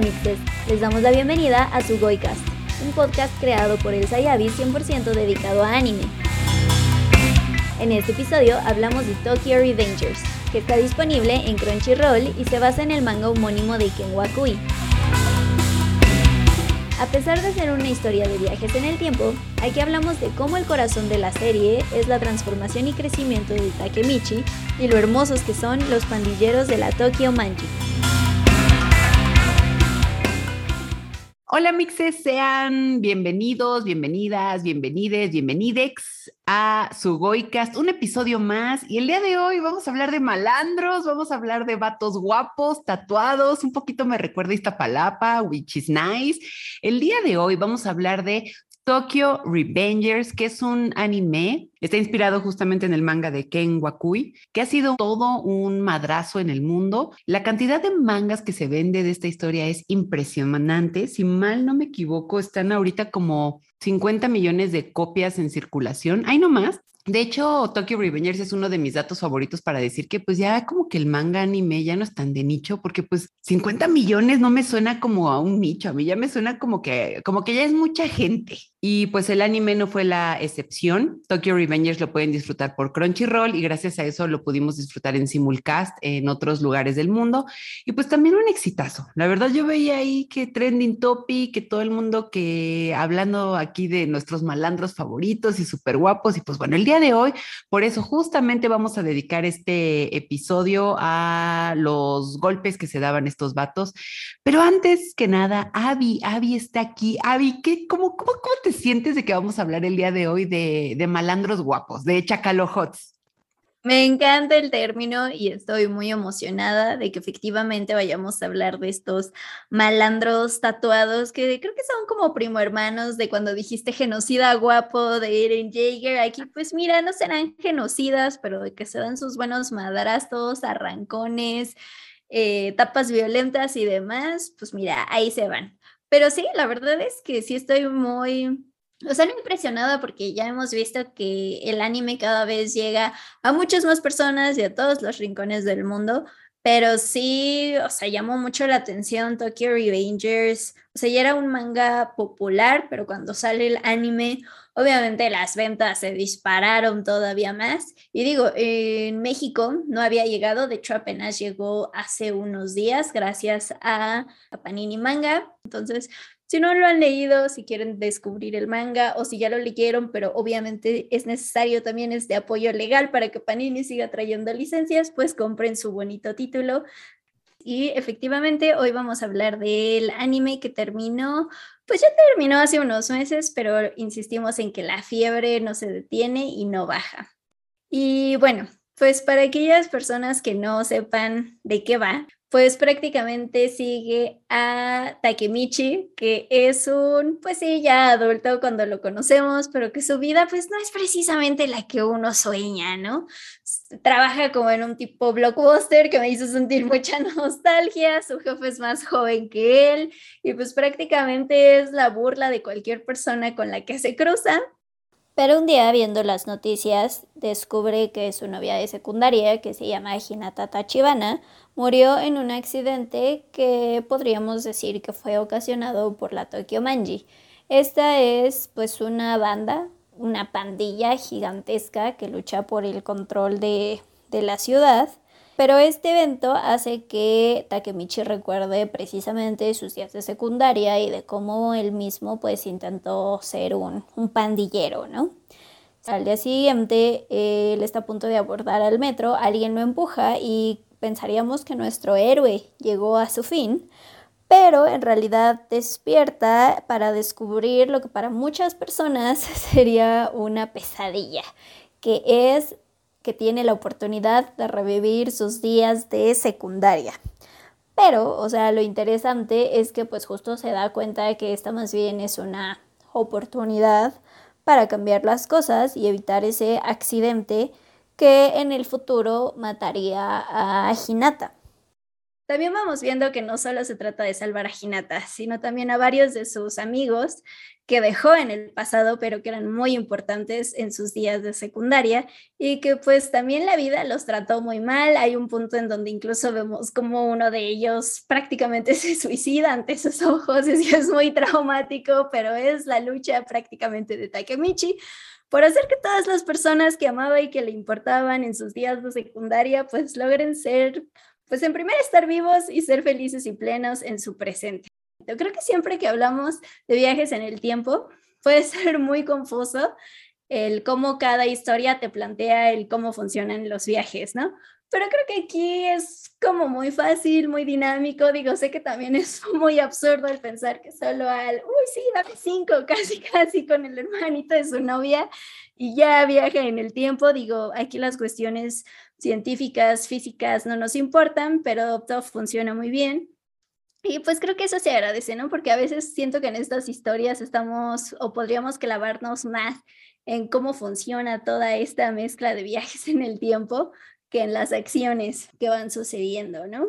Mixes, les damos la bienvenida a su Goicast, un podcast creado por el Sayabi 100% dedicado a anime. En este episodio hablamos de Tokyo Revengers, que está disponible en Crunchyroll y se basa en el manga homónimo de Ken Wakui. A pesar de ser una historia de viajes en el tiempo, aquí hablamos de cómo el corazón de la serie es la transformación y crecimiento de Takemichi y lo hermosos que son los pandilleros de la Tokyo Manji. Hola mixes, sean bienvenidos, bienvenidas, bienvenides, bienvenidex a su Goicast, un episodio más. Y el día de hoy vamos a hablar de malandros, vamos a hablar de vatos guapos, tatuados, un poquito me recuerda esta palapa, which is nice. El día de hoy vamos a hablar de Tokyo Revengers, que es un anime, está inspirado justamente en el manga de Ken Wakui, que ha sido todo un madrazo en el mundo. La cantidad de mangas que se vende de esta historia es impresionante. Si mal no me equivoco, están ahorita como 50 millones de copias en circulación. Hay no más. De hecho, Tokyo Revengers es uno de mis datos favoritos para decir que pues ya como que el manga anime ya no es tan de nicho, porque pues 50 millones no me suena como a un nicho, a mí ya me suena como que, como que ya es mucha gente. Y pues el anime no fue la excepción. Tokyo Revengers lo pueden disfrutar por Crunchyroll y gracias a eso lo pudimos disfrutar en simulcast en otros lugares del mundo. Y pues también un exitazo. La verdad yo veía ahí que trending topic, que todo el mundo que hablando aquí de nuestros malandros favoritos y súper guapos. Y pues bueno, el día de hoy, por eso justamente vamos a dedicar este episodio a los golpes que se daban estos vatos. Pero antes que nada, Avi, Avi está aquí. Avi, ¿qué, cómo, cómo, cómo te sientes de que vamos a hablar el día de hoy de, de malandros guapos, de chacalohots? Me encanta el término y estoy muy emocionada de que efectivamente vayamos a hablar de estos malandros tatuados que creo que son como primo hermanos de cuando dijiste genocida guapo de Eren Jaeger. Aquí pues mira, no serán genocidas, pero de que se dan sus buenos madrazos, arrancones, eh, tapas violentas y demás, pues mira, ahí se van. Pero sí, la verdad es que sí estoy muy, no impresionada porque ya hemos visto que el anime cada vez llega a muchas más personas y a todos los rincones del mundo, pero sí, o sea, llamó mucho la atención Tokyo Revengers, o sea, ya era un manga popular, pero cuando sale el anime, obviamente las ventas se dispararon todavía más. Y digo, en México no había llegado, de hecho apenas llegó hace unos días gracias a Panini Manga. Entonces, si no lo han leído, si quieren descubrir el manga o si ya lo leyeron, pero obviamente es necesario también este apoyo legal para que Panini siga trayendo licencias, pues compren su bonito título. Y efectivamente, hoy vamos a hablar del anime que terminó, pues ya terminó hace unos meses, pero insistimos en que la fiebre no se detiene y no baja. Y bueno, pues para aquellas personas que no sepan de qué va, pues prácticamente sigue a Takemichi, que es un, pues sí, ya adulto cuando lo conocemos, pero que su vida pues no es precisamente la que uno sueña, ¿no? Trabaja como en un tipo blockbuster que me hizo sentir mucha nostalgia, su jefe es más joven que él y pues prácticamente es la burla de cualquier persona con la que se cruza. Pero un día viendo las noticias descubre que su novia de secundaria, que se llama Hinata Tachibana, murió en un accidente que podríamos decir que fue ocasionado por la Tokyo Manji. Esta es pues una banda, una pandilla gigantesca que lucha por el control de, de la ciudad pero este evento hace que Takemichi recuerde precisamente sus días de secundaria y de cómo él mismo pues intentó ser un, un pandillero, ¿no? Al día siguiente, él está a punto de abordar al metro, alguien lo empuja y pensaríamos que nuestro héroe llegó a su fin, pero en realidad despierta para descubrir lo que para muchas personas sería una pesadilla, que es que tiene la oportunidad de revivir sus días de secundaria. Pero, o sea, lo interesante es que pues justo se da cuenta de que esta más bien es una oportunidad para cambiar las cosas y evitar ese accidente que en el futuro mataría a Hinata. también vamos viendo que no solo se trata de salvar a Hinata, sino también a varios de sus amigos que dejó en el pasado, pero que eran muy importantes en sus días de secundaria y que pues también la vida los trató muy mal. Hay un punto en donde incluso vemos como uno de ellos prácticamente se suicida ante sus ojos, y es muy traumático, pero es la lucha prácticamente de Takemichi por hacer que todas las personas que amaba y que le importaban en sus días de secundaria pues logren ser, pues en primer estar vivos y ser felices y plenos en su presente. Yo creo que siempre que hablamos de viajes en el tiempo, puede ser muy confuso el cómo cada historia te plantea el cómo funcionan los viajes, ¿no? Pero creo que aquí es como muy fácil, muy dinámico. Digo, sé que también es muy absurdo el pensar que solo al, uy, sí, dame cinco, casi, casi con el hermanito de su novia y ya viaja en el tiempo. Digo, aquí las cuestiones científicas, físicas no nos importan, pero todo funciona muy bien. Y pues creo que eso se agradece, ¿no? Porque a veces siento que en estas historias estamos o podríamos clavarnos más en cómo funciona toda esta mezcla de viajes en el tiempo que en las acciones que van sucediendo, ¿no?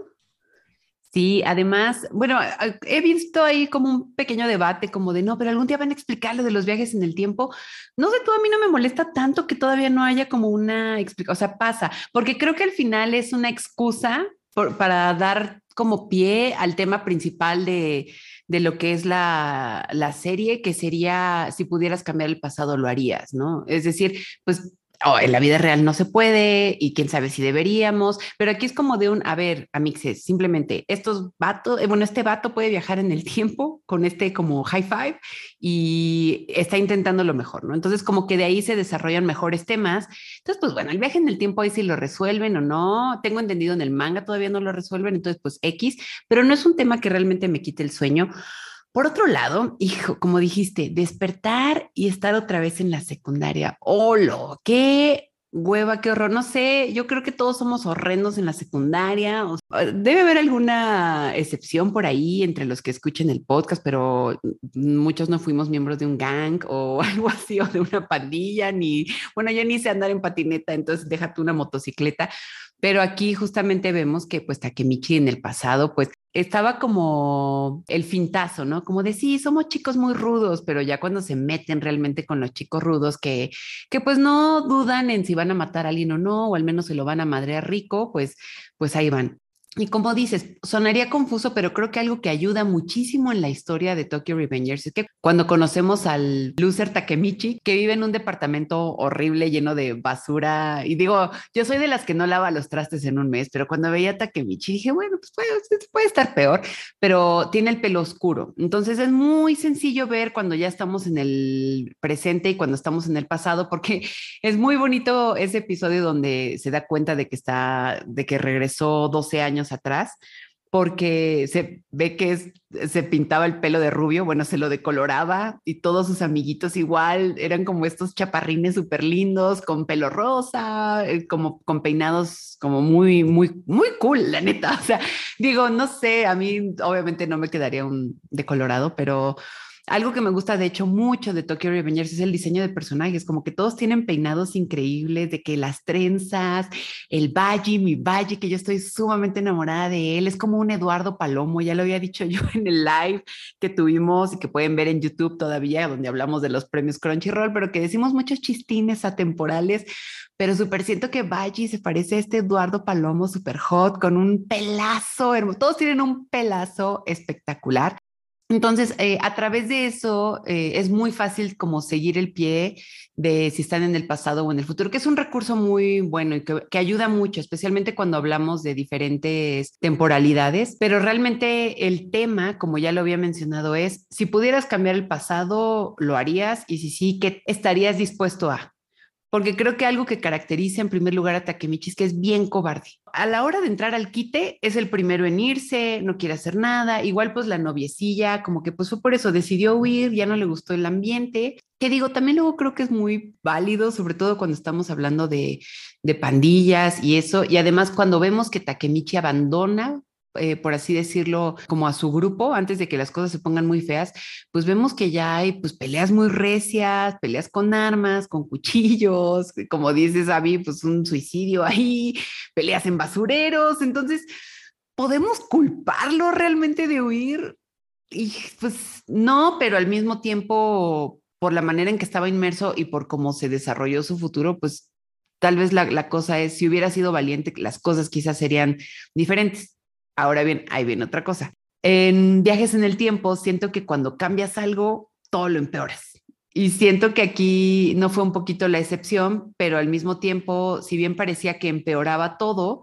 Sí, además, bueno, he visto ahí como un pequeño debate, como de no, pero algún día van a explicar lo de los viajes en el tiempo. No sé, tú a mí no me molesta tanto que todavía no haya como una explicación, o sea, pasa, porque creo que al final es una excusa para dar como pie al tema principal de, de lo que es la, la, serie, que sería, si pudieras cambiar el pasado, lo harías, ¿no? Es decir, pues oh, en la vida real no se puede y quién sabe si deberíamos, pero aquí es como de un, a ver, amixes, simplemente estos vatos, eh, bueno, este vato puede viajar en el tiempo con este como high five y está intentando lo mejor, ¿no? Entonces como que de ahí se desarrollan mejores temas. Entonces, pues bueno, el viaje en el tiempo ahí sí lo resuelven o no, tengo entendido en el manga todavía no lo resuelven, entonces pues X, pero no es un tema que realmente me quite el sueño por otro lado, hijo, como dijiste, despertar y estar otra vez en la secundaria. ¡Holo! ¡Qué hueva, qué horror! No sé, yo creo que todos somos horrendos en la secundaria. Debe haber alguna excepción por ahí entre los que escuchen el podcast, pero muchos no fuimos miembros de un gang o algo así, o de una pandilla, ni, bueno, yo ni sé andar en patineta, entonces déjate una motocicleta. Pero aquí justamente vemos que pues Takemichi en el pasado pues estaba como el fintazo, ¿no? Como de sí, somos chicos muy rudos, pero ya cuando se meten realmente con los chicos rudos que, que pues no dudan en si van a matar a alguien o no, o al menos se lo van a madrear rico, pues, pues ahí van. Y como dices, sonaría confuso, pero creo que algo que ayuda muchísimo en la historia de Tokyo Revengers es que cuando conocemos al loser Takemichi, que vive en un departamento horrible lleno de basura, y digo, yo soy de las que no lava los trastes en un mes, pero cuando veía a Takemichi dije, bueno, pues puede, puede estar peor, pero tiene el pelo oscuro. Entonces es muy sencillo ver cuando ya estamos en el presente y cuando estamos en el pasado, porque es muy bonito ese episodio donde se da cuenta de que está, de que regresó 12 años atrás, porque se ve que se pintaba el pelo de rubio, bueno, se lo decoloraba y todos sus amiguitos igual eran como estos chaparrines súper lindos con pelo rosa, eh, como con peinados como muy, muy, muy cool, la neta. Digo, no sé, a mí obviamente no me quedaría un decolorado, pero algo que me gusta, de hecho, mucho de Tokyo Revengers es el diseño de personajes, como que todos tienen peinados increíbles, de que las trenzas, el Baji, mi Baji, que yo estoy sumamente enamorada de él, es como un Eduardo Palomo, ya lo había dicho yo en el live que tuvimos y que pueden ver en YouTube todavía, donde hablamos de los premios Crunchyroll, pero que decimos muchos chistines atemporales, pero súper siento que Baji se parece a este Eduardo Palomo súper hot, con un pelazo hermoso, todos tienen un pelazo espectacular. Entonces, eh, a través de eso eh, es muy fácil como seguir el pie de si están en el pasado o en el futuro, que es un recurso muy bueno y que, que, ayuda mucho, especialmente cuando hablamos de diferentes temporalidades. Pero realmente el tema, como ya lo había mencionado, es si pudieras cambiar el pasado, ¿lo harías? Y si sí, ¿qué estarías dispuesto a? Porque creo que algo que caracteriza en primer lugar a Takemichi es que es bien cobarde. A la hora de entrar al quite, es el primero en irse, no quiere hacer nada. Igual, pues la noviecilla, como que pues fue por eso, decidió huir, ya no le gustó el ambiente. Que digo, también luego creo que es muy válido, sobre todo cuando estamos hablando de, de pandillas y eso. Y además, cuando vemos que Takemichi abandona eh, por así decirlo, como a su grupo, antes de que las cosas se pongan muy feas, pues vemos que ya hay pues peleas muy recias, peleas con armas, con cuchillos, como dices, Abby, pues un suicidio ahí, peleas en basureros, entonces ¿podemos culparlo realmente de huir? Y pues no, pero al mismo tiempo, por la manera en que estaba inmerso y por cómo se desarrolló su futuro, pues tal vez la, la cosa es, si hubiera sido valiente, las cosas quizás serían diferentes. Ahora bien, ahí viene otra cosa. En viajes en el tiempo, siento que cuando cambias algo, todo lo empeoras. Y siento que aquí no fue un poquito la excepción, pero al mismo tiempo, si bien parecía que empeoraba todo,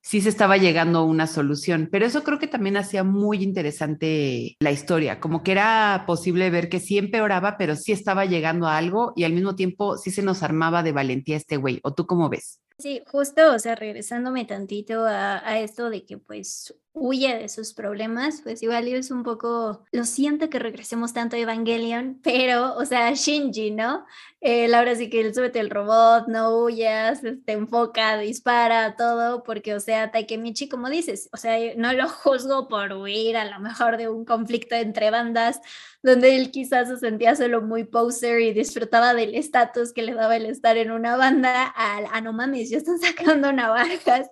sí se estaba llegando a una solución. Pero eso creo que también hacía muy interesante la historia, como que era posible ver que sí empeoraba, pero sí estaba llegando a algo y al mismo tiempo sí se nos armaba de valentía este güey. ¿O tú cómo ves? Sí, justo, o sea, regresándome tantito a, a esto de que pues huye de sus problemas, pues igual es un poco, lo siento que regresemos tanto a Evangelion, pero, o sea, Shinji, ¿no? Eh, ahora sí que él súbete el robot, no huyas, te enfoca, dispara, todo, porque, o sea, Takemichi, como dices, o sea, no lo juzgo por huir a lo mejor de un conflicto entre bandas, donde él quizás se sentía solo muy poser y disfrutaba del estatus que le daba el estar en una banda, al, ah, no mames, ya están sacando navajas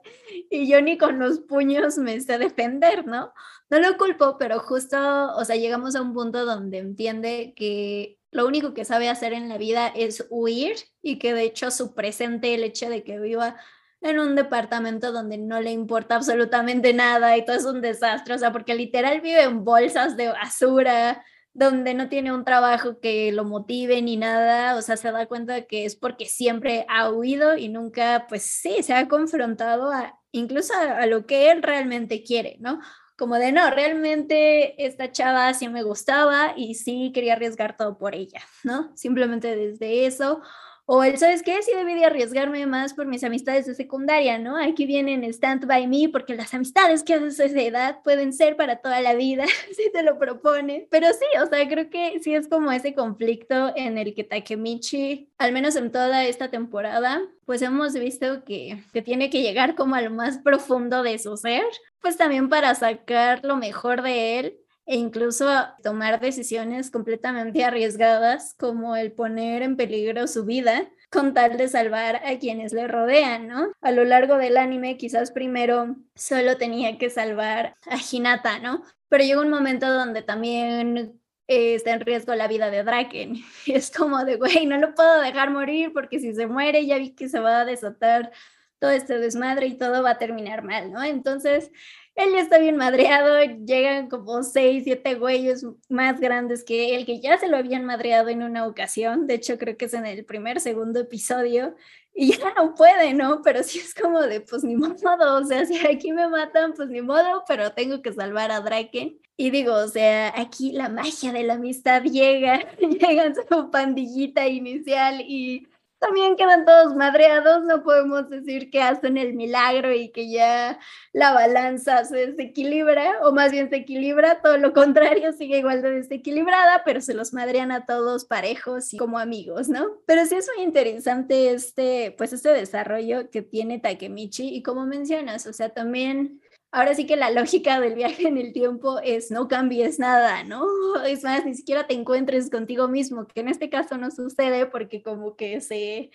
y yo ni con los puños me sé defender, ¿no? No lo culpo, pero justo, o sea, llegamos a un punto donde entiende que lo único que sabe hacer en la vida es huir y que de hecho su presente, el hecho de que viva en un departamento donde no le importa absolutamente nada y todo es un desastre, o sea, porque literal vive en bolsas de basura, donde no tiene un trabajo que lo motive ni nada, o sea, se da cuenta que es porque siempre ha huido y nunca, pues sí, se ha confrontado a, incluso a, lo que él realmente quiere, ¿no? Como de, no, realmente esta chava sí me gustaba y sí quería arriesgar todo por ella, ¿no? Simplemente desde eso. O el, ¿sabes qué? Sí debí de arriesgarme más por mis amistades de secundaria, ¿no? Aquí vienen Stand By Me porque las amistades que haces a esa edad pueden ser para toda la vida, si te lo propone. Pero sí, o sea, creo que sí es como ese conflicto en el que Takemichi, al menos en toda esta temporada, pues hemos visto que, que tiene que llegar como a lo más profundo de su ser, pues también para sacar lo mejor de él e incluso tomar decisiones completamente arriesgadas como el poner en peligro su vida con tal de salvar a quienes le rodean, ¿no? A lo largo del anime quizás primero solo tenía que salvar a Hinata, ¿no? Pero llegó un momento donde también eh, está en riesgo la vida de Draken. Es como de, güey, no lo puedo dejar morir porque si se muere ya vi que se va a desatar todo este desmadre y todo va a terminar mal, ¿no? Entonces, él ya está bien madreado, llegan como seis, siete güeyes más grandes que él, que ya se lo habían madreado en una ocasión, de hecho creo que es en el primer, segundo episodio, y ya no puede, ¿no? Pero sí es como de, pues ni modo, o sea, si aquí me matan, pues ni modo, pero tengo que salvar a Draken. Y digo, o sea, aquí la magia de la amistad llega, llega su pandillita inicial y también quedan todos madreados, no podemos decir que hacen el milagro y que ya la balanza se desequilibra, o más bien se equilibra, todo lo contrario, sigue igual de desequilibrada, pero se los madrean a todos parejos y como amigos, ¿no? Pero sí es muy interesante este, pues este desarrollo que tiene Takemichi y como mencionas, o sea, también ahora sí que la lógica del viaje en el tiempo es no cambies nada, ¿no? Es más, ni siquiera te encuentres contigo mismo, que en este caso no sucede porque como que se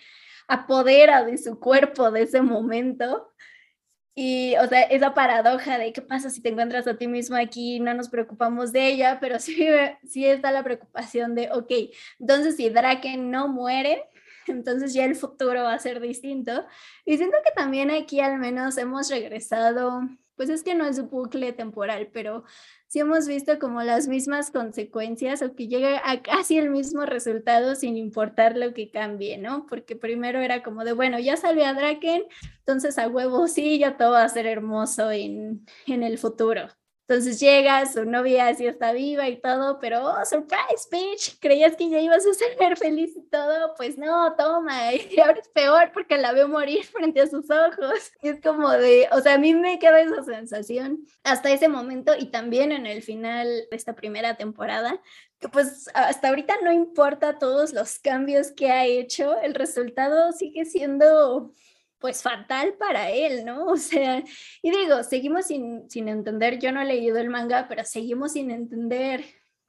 apodera de su cuerpo de ese momento. Y, o sea, esa paradoja de qué pasa si te encuentras a ti mismo aquí, no nos preocupamos de ella, pero sí, sí está la preocupación de, ok, entonces si Draken no muere, entonces ya el futuro va a ser distinto. Y siento que también aquí al menos hemos regresado pues es que no es un bucle temporal, pero sí hemos visto como las mismas consecuencias o que llega a casi el mismo resultado sin importar lo que cambie, ¿no? Porque primero era como de, bueno, ya salió a Draken, entonces a huevo sí, ya todo va a ser hermoso en, en el futuro. Entonces llega, su novia así está viva y todo, pero oh, surprise, bitch, creías que ya ibas a ser feliz y todo, pues no, toma, y ahora es peor porque la veo morir frente a sus ojos. Y es como de, o sea, a mí me queda esa sensación hasta ese momento y también en el final de esta primera temporada, que pues hasta ahorita no importa todos los cambios que ha hecho, el resultado sigue siendo pues fatal para él, ¿no? O sea, y digo, seguimos sin, sin entender, yo no he leído el manga, pero seguimos sin entender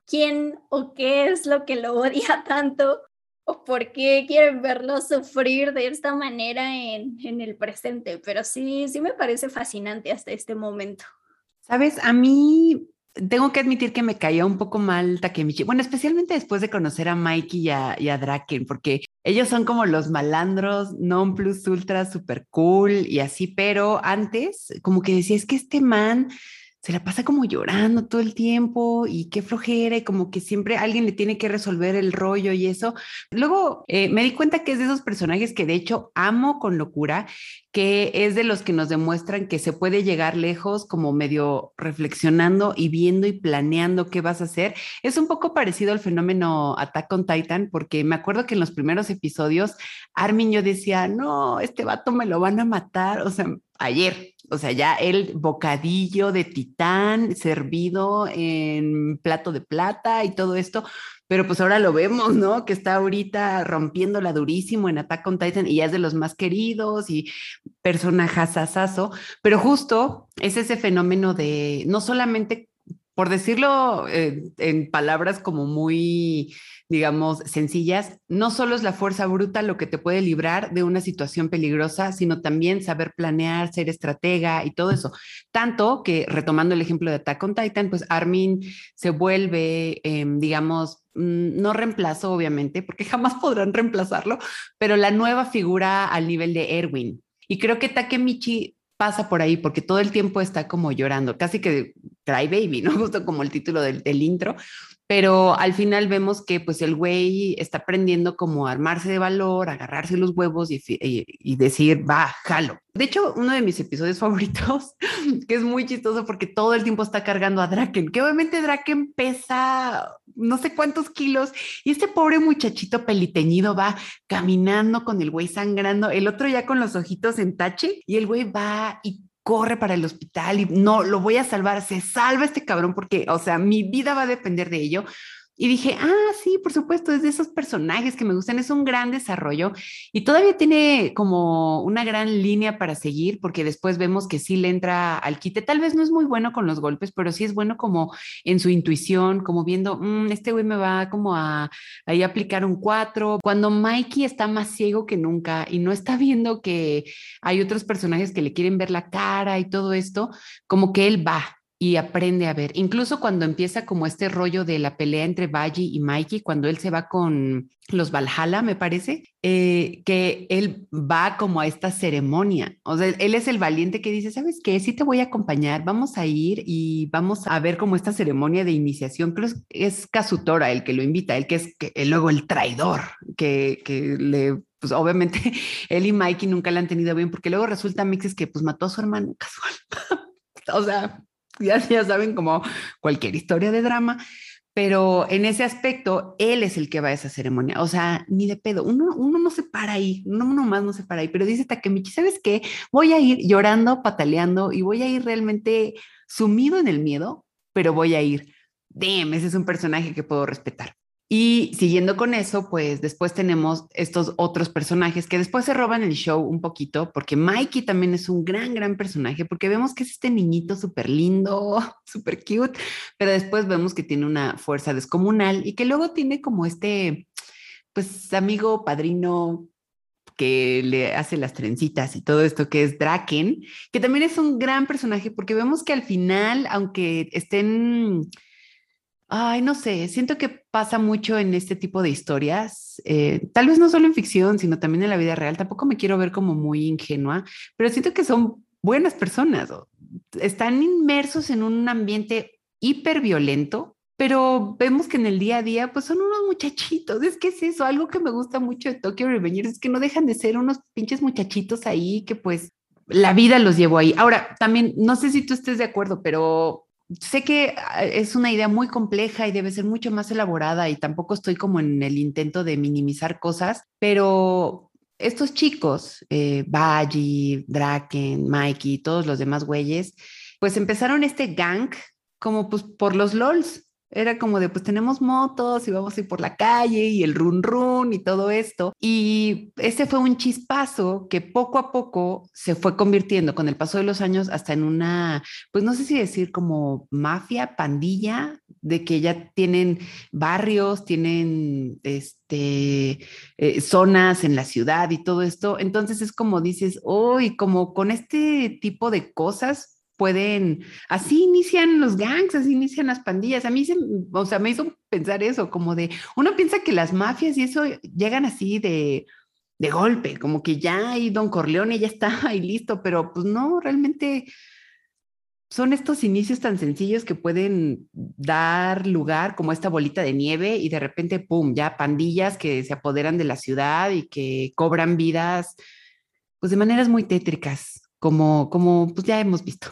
quién o qué es lo que lo odia tanto o por qué quieren verlo sufrir de esta manera en, en el presente, pero sí, sí me parece fascinante hasta este momento. Sabes, a mí tengo que admitir que me caía un poco mal Takemichi. Bueno, especialmente después de conocer a Mikey y a, y a Draken, porque ellos son como los malandros non plus ultra super cool y así, pero antes como que decía, es que este man se la pasa como llorando todo el tiempo y qué flojera y como que siempre alguien le tiene que resolver el rollo y eso. Luego eh, me di cuenta que es de esos personajes que de hecho amo con locura, que es de los que nos demuestran que se puede llegar lejos como medio reflexionando y viendo y planeando qué vas a hacer. Es un poco parecido al fenómeno Attack on Titan, porque me acuerdo que en los primeros episodios Armin yo decía, no, este vato me lo van a matar, o sea, ayer, o sea, ya el bocadillo de titán servido en plato de plata y todo esto, pero pues ahora lo vemos, ¿no? Que está ahorita rompiéndola durísimo en Attack on Titan y ya es de los más queridos y personajazazazo, pero justo es ese fenómeno de no solamente por decirlo eh, en palabras como muy, digamos, sencillas, no solo es la fuerza bruta lo que te puede librar de una situación peligrosa, sino también saber planear, ser estratega y todo eso. Tanto que, retomando el ejemplo de Attack on Titan, pues Armin se vuelve, em, digamos, mm, no reemplazo, obviamente, porque jamás podrán reemplazarlo, pero la nueva figura al nivel de Erwin. Y creo que Takemichi pasa por ahí porque todo el tiempo está como llorando, casi que Cry Baby, ¿no? Justo como el título del, del intro, pero al final vemos que pues el güey está aprendiendo como a armarse de valor, agarrarse los huevos y, y, decir, va, jalo. De hecho, uno de mis episodios favoritos, que es muy chistoso porque todo el tiempo está cargando a Draken, que obviamente Draken pesa no sé cuántos kilos y este pobre muchachito peliteñido va caminando con el güey sangrando, el otro ya con los ojitos en tache y el güey va y corre para el hospital y no, lo voy a salvar, se salva este cabrón porque, o sea, mi vida va a depender de ello. Y dije, ah, sí, por supuesto, es de esos personajes que me gustan, es un gran desarrollo y todavía tiene como una gran línea para seguir porque después vemos que sí le entra al quite, tal vez no es muy bueno con los golpes, pero sí es bueno como en su intuición, como viendo, mm, este güey me va como a ahí aplicar un cuatro, cuando Mikey está más ciego que nunca y no está viendo que hay otros personajes que le quieren ver la cara y todo esto, como que él va, y aprende a ver. Incluso cuando empieza como este rollo de la pelea entre Baji y Mikey, cuando él se va con los Valhalla, me parece, eh, que él va como a esta ceremonia. O sea, él es el valiente que dice, ¿sabes qué? Sí te voy a acompañar, vamos a ir y vamos a ver como esta ceremonia de iniciación. Creo es Kazutora el que lo invita, el que es que, luego el traidor, que, que le pues obviamente él y Mikey nunca la han tenido bien, porque luego resulta Mixes que pues mató a su hermano casual. o sea, ya, ya saben, como cualquier historia de drama, pero en ese aspecto, él es el que va a esa ceremonia. O sea, ni de pedo, uno, uno no se para ahí, uno, más no se para ahí, pero dice Takemichi, ¿sabes qué? Voy a ir llorando, pataleando y voy a ir realmente sumido en el miedo, pero voy a ir. Damn, ese es un personaje que puedo respetar. Y siguiendo con eso, pues después tenemos estos otros personajes que después se roban el show un poquito, porque Mikey también es un gran, gran personaje, porque vemos que es este niñito súper lindo, súper cute, pero después vemos que tiene una fuerza descomunal y que luego tiene como este, pues amigo, padrino que le hace las trencitas y todo esto, que es Draken, que también es un gran personaje, porque vemos que al final, aunque estén Ay, no sé, siento que pasa mucho en este tipo de historias, eh, tal vez no solo en ficción, sino también en la vida real. Tampoco me quiero ver como muy ingenua, pero siento que son buenas personas. Están inmersos en un ambiente hiper violento, pero vemos que en el día a día, pues son unos muchachitos. Es que es eso, algo que me gusta mucho de Tokyo Revengers es que no dejan de ser unos pinches muchachitos ahí que pues la vida los llevó ahí. Ahora, también, no sé si tú estés de acuerdo, pero sé que ah, es una idea muy compleja y debe ser mucho más elaborada y tampoco estoy como en el intento de minimizar cosas, pero estos chicos, eh, Draken, Mikey, todos los demás güeyes, pues empezaron este gang como pues por los LOLs, era como de, pues tenemos motos y vamos a ir por la calle y el run run y todo esto. Y ese fue un chispazo que poco a poco se fue convirtiendo con el paso de los años hasta en una, pues no sé si decir como mafia, pandilla, de que ya tienen barrios, tienen este, eh, zonas en la ciudad y todo esto. Entonces es como dices, hoy como con este tipo de cosas pueden, así inician los gangs, así inician las pandillas. A mí se, me hizo pensar eso, como de, uno piensa que las mafias y eso llegan así de, de golpe, como que ya hay Don Corleone ya está ahí listo, pero pues no, realmente son estos inicios tan sencillos que pueden dar lugar como esta bolita de nieve y de repente, ¡pum!, ya pandillas que se apoderan de la ciudad y que cobran vidas, pues de maneras muy tétricas, como, como pues ya hemos visto.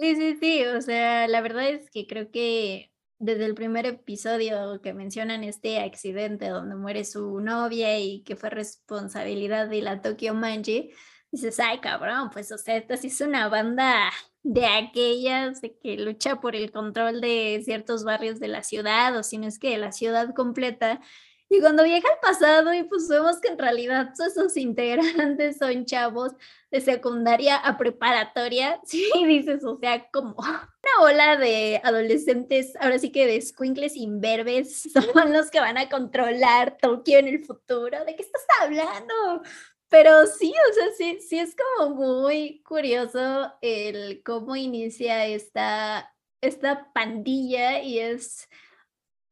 Sí, sí, sí, o sea, la verdad es que creo que desde el primer episodio que mencionan este accidente donde muere su novia y que fue responsabilidad de la Tokyo Manji, dices, ay cabrón, pues o sea, esta sí es una banda de aquellas de que lucha por el control de ciertos barrios de la ciudad o si no es que de la ciudad completa. Y cuando viaja al pasado y pues vemos que en realidad todos esos integrantes son chavos de secundaria a preparatoria, sí, dices, o sea, como una ola de adolescentes, ahora sí que de squinkles imberbes, son los que van a controlar Tokio en el futuro. ¿De qué estás hablando? Pero sí, o sea, sí, sí es como muy curioso el cómo inicia esta, esta pandilla y es,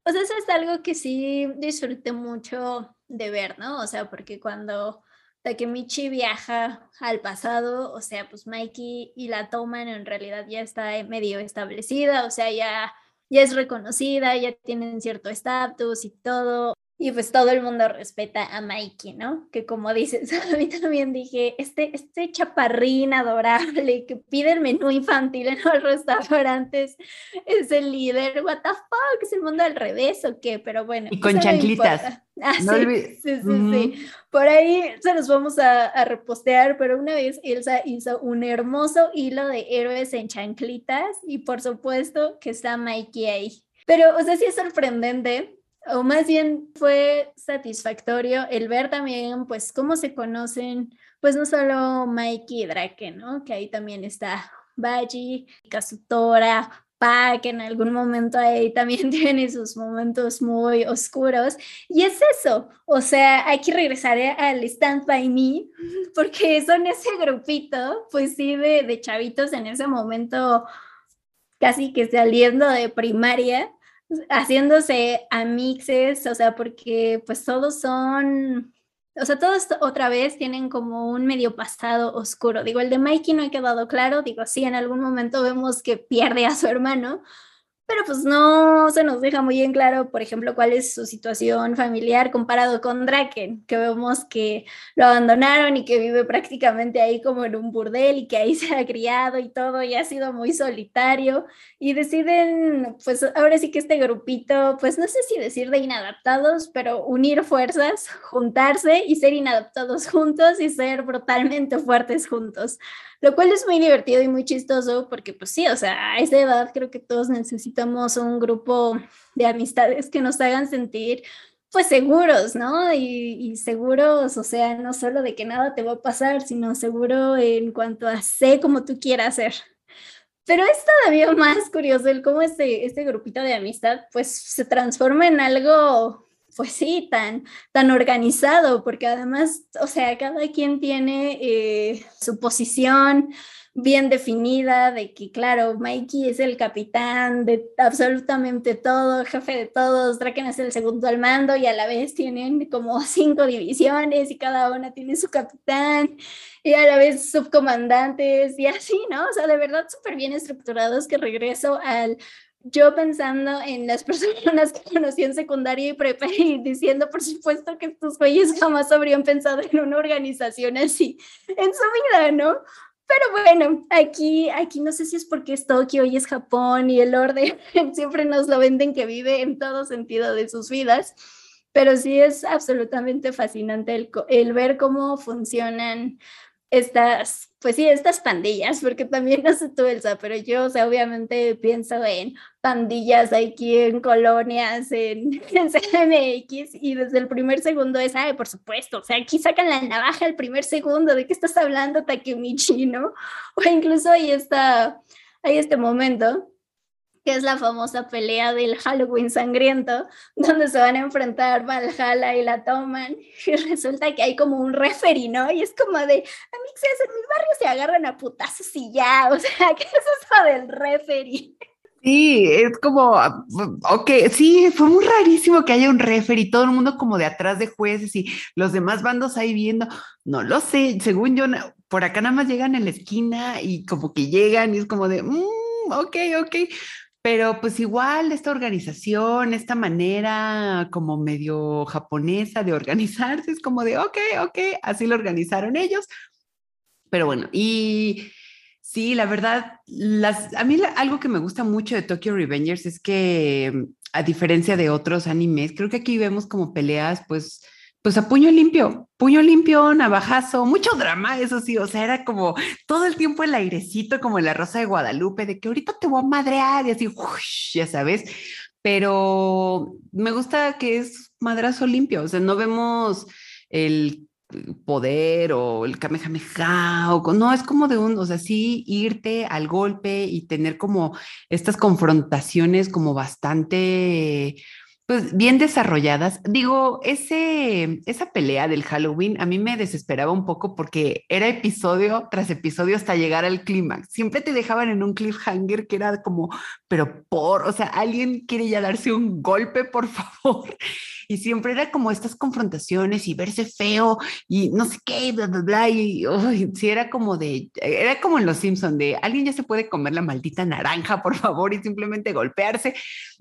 o sea, eso es algo que sí disfruté mucho de ver, ¿no? O sea, porque cuando Takemichi viaja al pasado, o sea, pues Mikey y la toman en realidad ya está medio establecida, o sea, ya, ya es reconocida, ya tienen cierto estatus y todo. Y pues todo el mundo respeta a Mikey, ¿no? Que como dices, a mí también dije, este, este chaparrín adorable que pide el menú infantil en los restaurantes es el líder, what the fuck, es el mundo al revés o qué, pero bueno. Y con chanclitas. ah, sí, sí, sí, sí, Por ahí se los vamos a, a, repostear, pero una vez Elsa hizo un hermoso hilo de héroes en chanclitas y por supuesto que está Mikey ahí. Pero, o sea, sí es sorprendente o más bien fue satisfactorio el ver también, pues, cómo se conocen, pues, no solo Mikey y Drake, ¿no? Que ahí también está Baji, Kazutora, Pa, que en algún momento ahí también tiene sus momentos muy oscuros. Y es eso, o sea, hay que regresar al Stand By Me, porque son ese grupito, pues sí, de, de chavitos en ese momento casi que saliendo de primaria, haciéndose amixes, o sea, porque pues todos son, o sea, todos otra vez tienen como un medio pasado oscuro. Digo, el de Mikey no ha quedado claro, digo, sí, en algún momento vemos que pierde a su hermano, pero pues no se nos deja muy bien claro, por ejemplo, cuál es su situación familiar comparado con Draken, que vemos que lo abandonaron y que vive prácticamente ahí como en un burdel y que ahí se ha criado y todo y ha sido muy solitario y deciden, pues ahora sí que este grupito, pues no sé si decir de inadaptados, pero unir fuerzas, juntarse y ser inadaptados juntos y ser brutalmente fuertes juntos lo cual es muy divertido y muy chistoso porque pues sí, o sea, a esa edad creo que todos necesitamos un grupo de amistades que nos hagan sentir pues seguros, ¿no? Y, seguros, o sea, no solo de que nada te va a pasar, sino seguro en cuanto a sé como tú quieras ser. Pero es todavía más curioso el cómo este, este grupito de amistad pues se transforma en algo pues sí, tan, tan organizado, porque además, o sea, cada quien tiene eh, su posición bien definida, de que, claro, Mikey es el capitán de absolutamente todo, jefe de todos, Draken es el segundo al mando y a la vez tienen como cinco divisiones y cada una tiene su capitán y a la vez subcomandantes y así, ¿no? O sea, de verdad súper bien estructurados que regreso al yo pensando en las personas que conocí en secundaria y prepa y diciendo, por supuesto, que estos güeyes jamás habrían pensado en una organización así en su vida, ¿no? Pero bueno, aquí, aquí no sé si es porque es Tokio y es Japón y el orden siempre nos lo venden que vive en todo sentido de sus vidas, pero sí es absolutamente fascinante el, el ver cómo funcionan estas, pues sí, estas pandillas, porque también no sé tú, Elsa, pero yo, o sea, obviamente pienso en pandillas aquí en colonias, en, en CMX, y desde el primer segundo es, ay, por supuesto, o sea, aquí sacan la navaja el primer segundo, ¿de qué estás hablando, Takemichi, no? O incluso ahí está, hay este momento que es la famosa pelea del Halloween sangriento, donde se van a enfrentar Valhalla y la toman, y resulta que hay como un referee, ¿no? Y es como de, a mí en mi barrio se agarran a putazos y ya, o sea, ¿qué es eso del referee? Sí, es como, ok, sí, fue muy rarísimo que haya un referee todo el mundo como de atrás de jueces y los demás bandos ahí viendo, no lo sé, según yo, por acá nada más llegan en la esquina y como que llegan y es como de, mm, ok, ok, pero pues igual esta organización, esta manera como medio japonesa de organizarse, es como de, ok, ok, así lo organizaron ellos. Pero bueno, y sí, la verdad, las, a mí algo que me gusta mucho de Tokyo Revengers es que a diferencia de otros animes, creo que aquí vemos como peleas pues pues a puño limpio, puño limpio, navajazo, mucho drama, eso sí, o sea, era como todo el tiempo el airecito como la Rosa de Guadalupe, de que ahorita te voy a madrear y así, ya sabes, pero me gusta que es madrazo limpio, o sea, no vemos el poder o el kamehameha o no, es como de un, o sea, sí irte al golpe y tener como estas confrontaciones como bastante pues bien desarrolladas. Digo, ese, esa pelea del Halloween a mí me desesperaba un poco porque era episodio tras episodio hasta llegar al clímax. Siempre te dejaban en un cliffhanger que era como, pero por, o sea, alguien quiere ya darse un golpe, por favor y siempre era como estas confrontaciones y verse feo y no sé qué, bla, bla, bla, y sí era como de, era como en Los Simpson de alguien ya se puede comer la maldita naranja, por favor, y simplemente golpearse.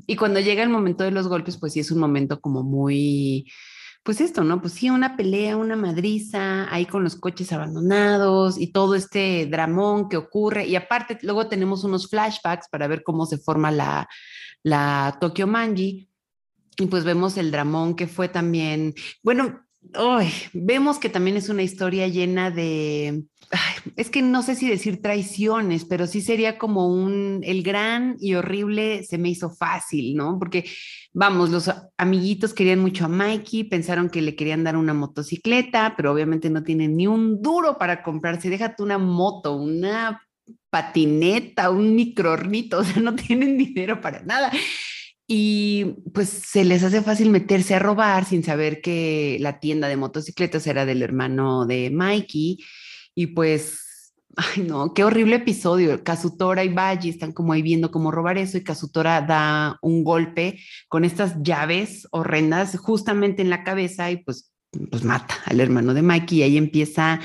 Y cuando llega el momento de los golpes, pues sí es un momento como muy, pues esto, ¿no? Pues sí, una pelea, una madriza, ahí con los coches abandonados y todo este dramón que ocurre. Y aparte, luego tenemos unos flashbacks para ver cómo se forma la, la Tokyo Manji y pues vemos el dramón que fue también, bueno, vemos que también es una historia llena de, es que no sé si decir traiciones, pero sí sería como un, el gran y horrible se me hizo fácil, ¿no? Porque, vamos, los amiguitos querían mucho a Mikey, pensaron que le querían dar una motocicleta, pero obviamente no tienen ni un duro para comprarse, déjate una moto, una patineta, un microornito, o sea, no tienen dinero para nada y pues se les hace fácil meterse a robar sin saber que la tienda de motocicletas era del hermano de Mikey y pues, ay no, qué horrible episodio. Kazutora y Baji están como ahí viendo cómo robar eso y Kazutora da un golpe con estas llaves horrendas justamente en la cabeza y pues, pues mata al hermano de Mikey y ahí empieza,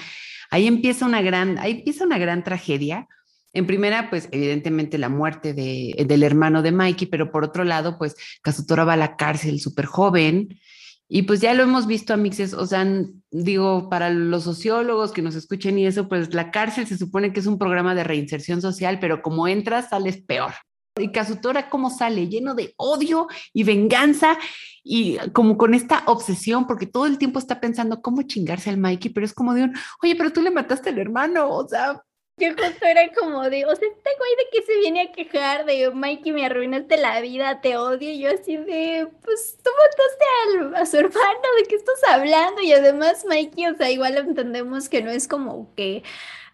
ahí empieza una gran, ahí empieza una gran tragedia en primera, pues evidentemente la muerte de, del hermano de Mikey, pero por otro lado, pues Kazutora va a la cárcel súper joven. Y pues ya lo hemos visto, Amixes, o sea, digo, para los sociólogos que nos escuchen y eso, pues la cárcel se supone que es un programa de reinserción social, pero como entras, sales peor. Y Kazutora, ¿cómo sale? Lleno de odio y venganza y como con esta obsesión, porque todo el tiempo está pensando cómo chingarse al Mikey, pero es como de un, oye, pero tú le mataste al hermano, o sea, yo justo era como de, o sea, este güey de que se viene a quejar de Mikey, me arruinaste la vida, te odio. Y yo así de, pues tú mataste a su hermano, ¿de qué estás hablando? Y además Mikey, o sea, igual entendemos que no es como que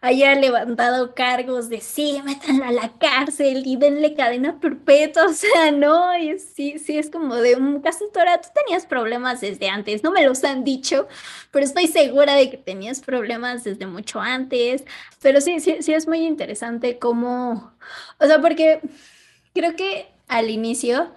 haya levantado cargos de sí, métanla a la cárcel y denle cadena perpetua, o sea, no, y sí, sí es como de un caso, tú tenías problemas desde antes, no me los han dicho, pero estoy segura de que tenías problemas desde mucho antes, pero sí, sí, sí es muy interesante cómo, o sea, porque creo que al inicio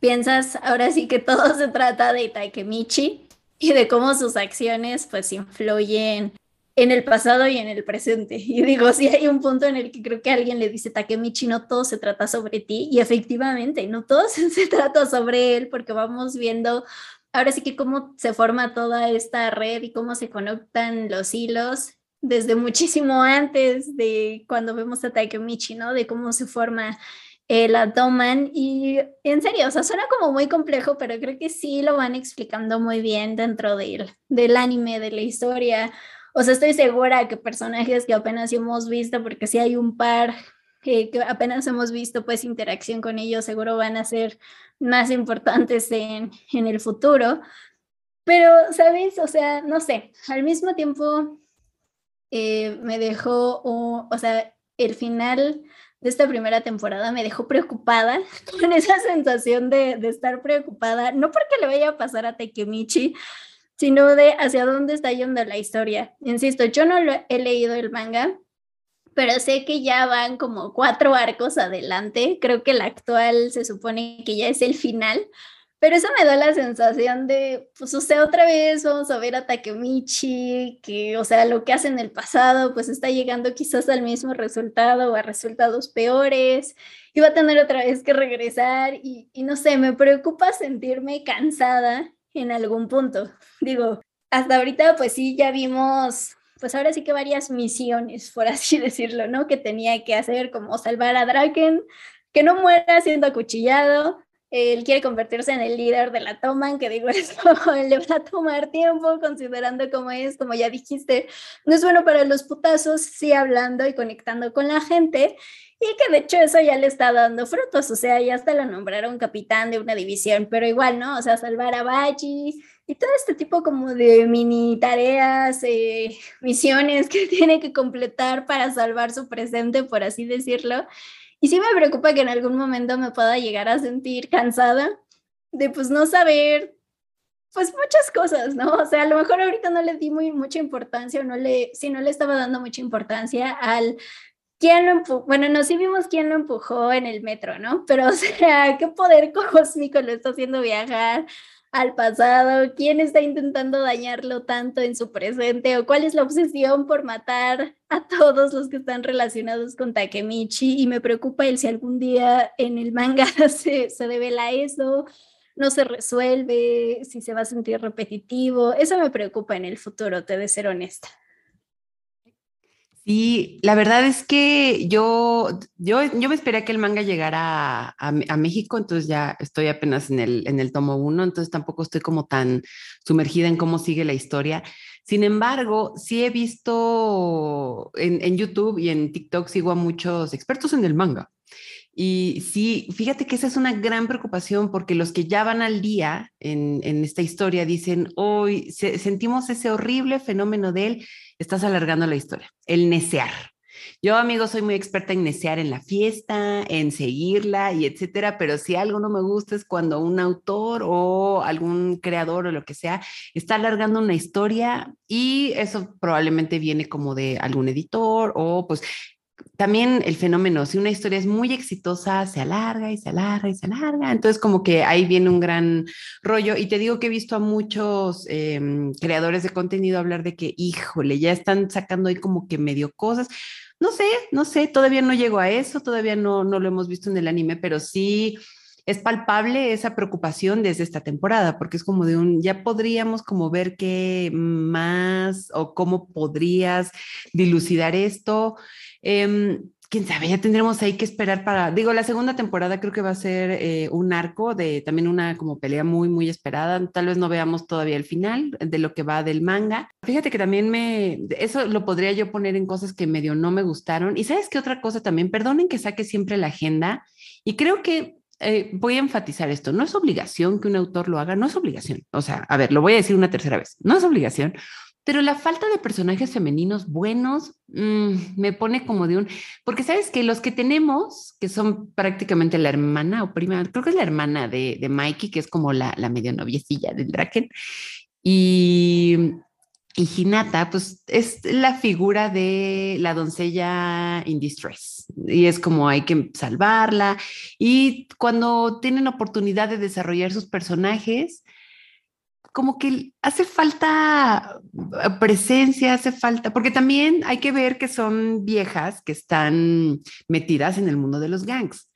piensas, ahora sí que todo se trata de Takemichi y de cómo sus acciones pues influyen en el pasado y en el presente. Y digo, sí hay un punto en el que creo que alguien le dice, Takemichi, no todo se trata sobre ti. Y efectivamente, no todo se, trata sobre él, porque vamos viendo ahora sí que cómo se forma toda esta red y cómo se conectan los hilos desde muchísimo antes de cuando vemos a Takemichi, ¿no? De cómo se forma el Atoman. Y en serio, o sea, suena como muy complejo, pero creo que sí lo van explicando muy bien dentro del, del anime, de la historia. O sea, estoy segura que personajes que apenas hemos visto, porque si hay un par que, apenas hemos visto pues interacción con ellos, seguro van a ser más importantes en, en el futuro. Pero, ¿sabes? O sea, no sé, al mismo tiempo eh, me dejó, o sea, el final de esta primera temporada me dejó preocupada, con esa sensación de, de estar preocupada, no porque le vaya a pasar a Takemichi, sino de hacia dónde está yendo la historia. Insisto, yo no lo he leído el manga, pero sé que ya van como cuatro arcos adelante. Creo que el actual se supone que ya es el final, pero eso me da la sensación de, pues, o sea, otra vez vamos a ver a Takemichi, que, o sea, lo que hace en el pasado, pues está llegando quizás al mismo resultado o a resultados peores, y va a tener otra vez que regresar, y, y no sé, me preocupa sentirme cansada en algún punto. Digo, hasta ahorita, pues sí, ya vimos, pues ahora sí que varias misiones, por así decirlo, ¿no? Que tenía que hacer, como salvar a Draken, que no muera siendo acuchillado, él quiere convertirse en el líder de la Toman, que digo, esto le va a tomar tiempo, considerando cómo es, como ya dijiste, no es bueno para los putazos, sí hablando y conectando con la gente, y que de hecho eso ya le está dando frutos, o sea, ya hasta lo nombraron capitán de una división, pero igual, ¿no? O sea, salvar a Baji y todo este tipo como de mini tareas, eh, misiones que tiene que completar para salvar su presente, por así decirlo. Y sí me preocupa que en algún momento me pueda llegar a sentir cansada de pues no saber pues muchas cosas, ¿no? O sea, a lo mejor ahorita no le di muy mucha importancia o no le, si no le estaba dando mucha importancia al quién lo empujó, bueno, no, sí vimos quién lo empujó en el metro, ¿no? Pero o sea, qué poder cósmico lo está haciendo viajar al pasado, quién está intentando dañarlo tanto en su presente o cuál es la obsesión por matar a todos los que están relacionados con Takemichi y me preocupa el si algún día en el manga se, se devela eso, no se resuelve, si se va a sentir repetitivo, eso me preocupa en el futuro, te de ser honesta. Y la verdad es que yo, yo, yo me esperé que el manga llegara a, a, México, entonces ya estoy apenas en el, en el tomo uno, entonces tampoco estoy como tan sumergida en cómo sigue la historia. Sin embargo, sí he visto en, YouTube y en TikTok, sigo a muchos expertos en el manga. Y sí, fíjate que esa es una gran preocupación porque los que ya van al día en, en esta historia dicen, hoy sentimos ese horrible fenómeno de él estás alargando la historia, el necear. Yo, amigo, soy muy experta en necear en la fiesta, en seguirla y etcétera, pero si algo no me gusta es cuando un autor o algún creador o lo que sea está alargando una historia y eso probablemente viene como de algún editor o pues también el fenómeno, si una historia es muy exitosa, se alarga y se alarga y se alarga. Entonces, como que ahí viene un gran rollo. Y te digo que he visto a muchos em, creadores de contenido hablar de que, híjole, ya están sacando ahí como que medio cosas. No sé, no sé, todavía no llego a eso, todavía no, no lo hemos visto en el anime, pero sí es palpable esa preocupación desde esta temporada, porque es como de un, ya podríamos como ver qué más o cómo podrías dilucidar esto. Eh, quién sabe, ya tendremos ahí que esperar para, digo, la segunda temporada creo que va a ser eh, un arco de también una como pelea muy, muy esperada. Tal vez no veamos todavía el final de lo que va del manga. Fíjate que también me, eso lo podría yo poner en cosas que medio no me gustaron. Y sabes qué otra cosa también, perdonen que saque siempre la agenda. Y creo que eh, voy a enfatizar esto, no es obligación que un autor lo haga, no es obligación. O sea, a ver, lo voy a decir una tercera vez, no es obligación, pero la falta de personajes femeninos buenos mmm, me pone como de un, porque sabes que los que tenemos, que son prácticamente la hermana o prima, creo que es la hermana de, de Mikey, que es como la, la medio noviecilla del Draken, y, y Hinata, pues es la figura de la doncella in distress, y es como hay que salvarla, y cuando tienen oportunidad de desarrollar sus personajes, como que hace falta eh, presencia, hace falta, porque también hay que ver que son viejas que están metidas en el mundo de los gangs.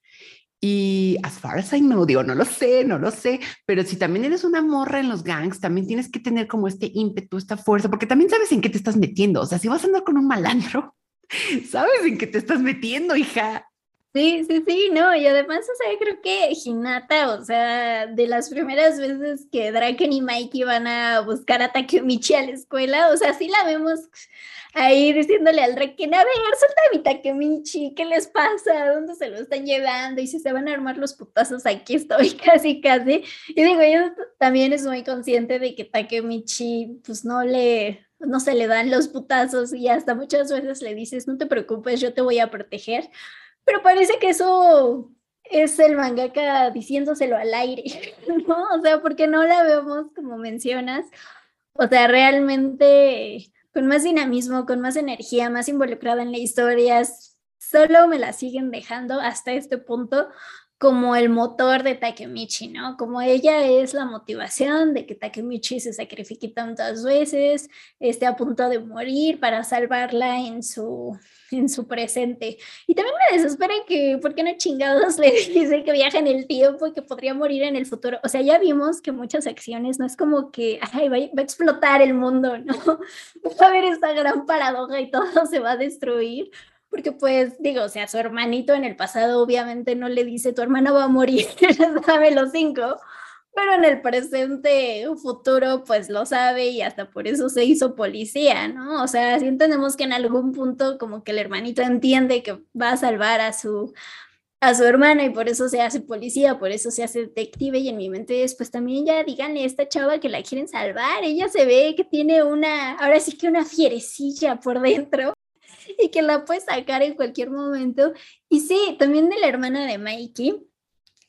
Y as far as I know, digo, no lo sé, no lo sé, pero si también eres una morra en los gangs, también tienes que tener como este ímpetu, esta fuerza, porque también sabes en qué te estás metiendo. O sea, si vas a andar con un malandro, sabes en qué te estás metiendo, hija. Sí, sí, sí, no, y además, o sea, creo que Hinata, o sea, de las primeras veces que Draken y Mikey van a buscar a Takemichi a la escuela, o sea, sí la vemos ahí diciéndole al Draken, a ver, suelta mi Takemichi, ¿qué les pasa? ¿Dónde se lo están llevando? Y si se van a armar los putazos, aquí estoy, casi, casi. Y digo, yo también es muy consciente de que Takemichi, pues no le, no se le dan los putazos y hasta muchas veces le dices, no te preocupes, yo te voy a proteger Pero parece que eso es el mangaka diciéndoselo al aire, ¿no? O sea, porque no la vemos como mencionas. O sea, realmente con más dinamismo, con más energía, más involucrada en la historia, solo me la siguen dejando hasta este punto como el motor de Takemichi, ¿no? Como ella es la motivación de que Takemichi se sacrifique tantas veces, esté a punto de morir para salvarla en su, en su presente. Y también me desespera que, ¿por qué no chingados le dice que viaja en el tiempo y que podría morir en el futuro? O sea, ya vimos que muchas acciones no es como que, ay, va, va a explotar el mundo, ¿no? Va a haber esta gran paradoja y todo se va a destruir porque pues digo, o sea, su hermanito en el pasado obviamente no le dice tu hermano va a morir, sabe los cinco, pero en el presente, futuro, pues lo sabe y hasta por eso se hizo policía, ¿no? O sea, sí entendemos que en algún punto como que el hermanito entiende que va a salvar a su a su hermana y por eso se hace policía, por eso se hace detective y en mi mente es, pues también ya díganle a esta chava que la quieren salvar, ella se ve que tiene una, ahora sí que una fierecilla por dentro y que la puedes sacar en cualquier momento. Y sí, también de la hermana de Mikey.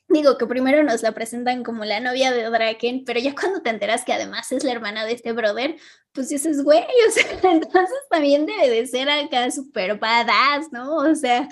Digo que primero nos la presentan como la novia de Draken, pero ya cuando te enteras que además es la hermana de este brother, pues dices, güey, o sea, entonces también debe de ser acá súper badass, ¿no? O sea,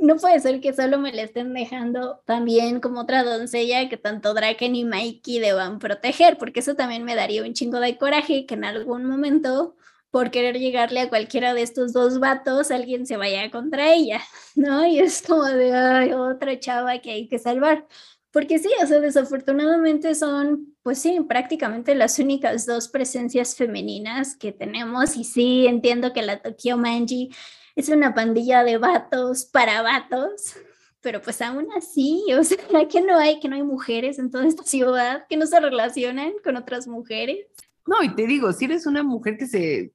no puede ser que solo me la estén dejando también como otra doncella que tanto Draken y Mikey deban proteger, porque eso también me daría un chingo de coraje que en algún momento por querer llegarle a cualquiera de estos dos vatos, alguien se vaya contra ella, ¿no? Y es como de, ay, otra chava que hay que salvar. Porque sí, o sea, desafortunadamente son, pues sí, prácticamente las únicas dos presencias femeninas que tenemos. Y sí, entiendo que la Tokyo Manji es una pandilla de vatos para vatos, pero pues aún así, o sea, que no hay, que no hay mujeres en toda esta ciudad que no se relacionan con otras mujeres. No, y te digo, si eres una mujer que se,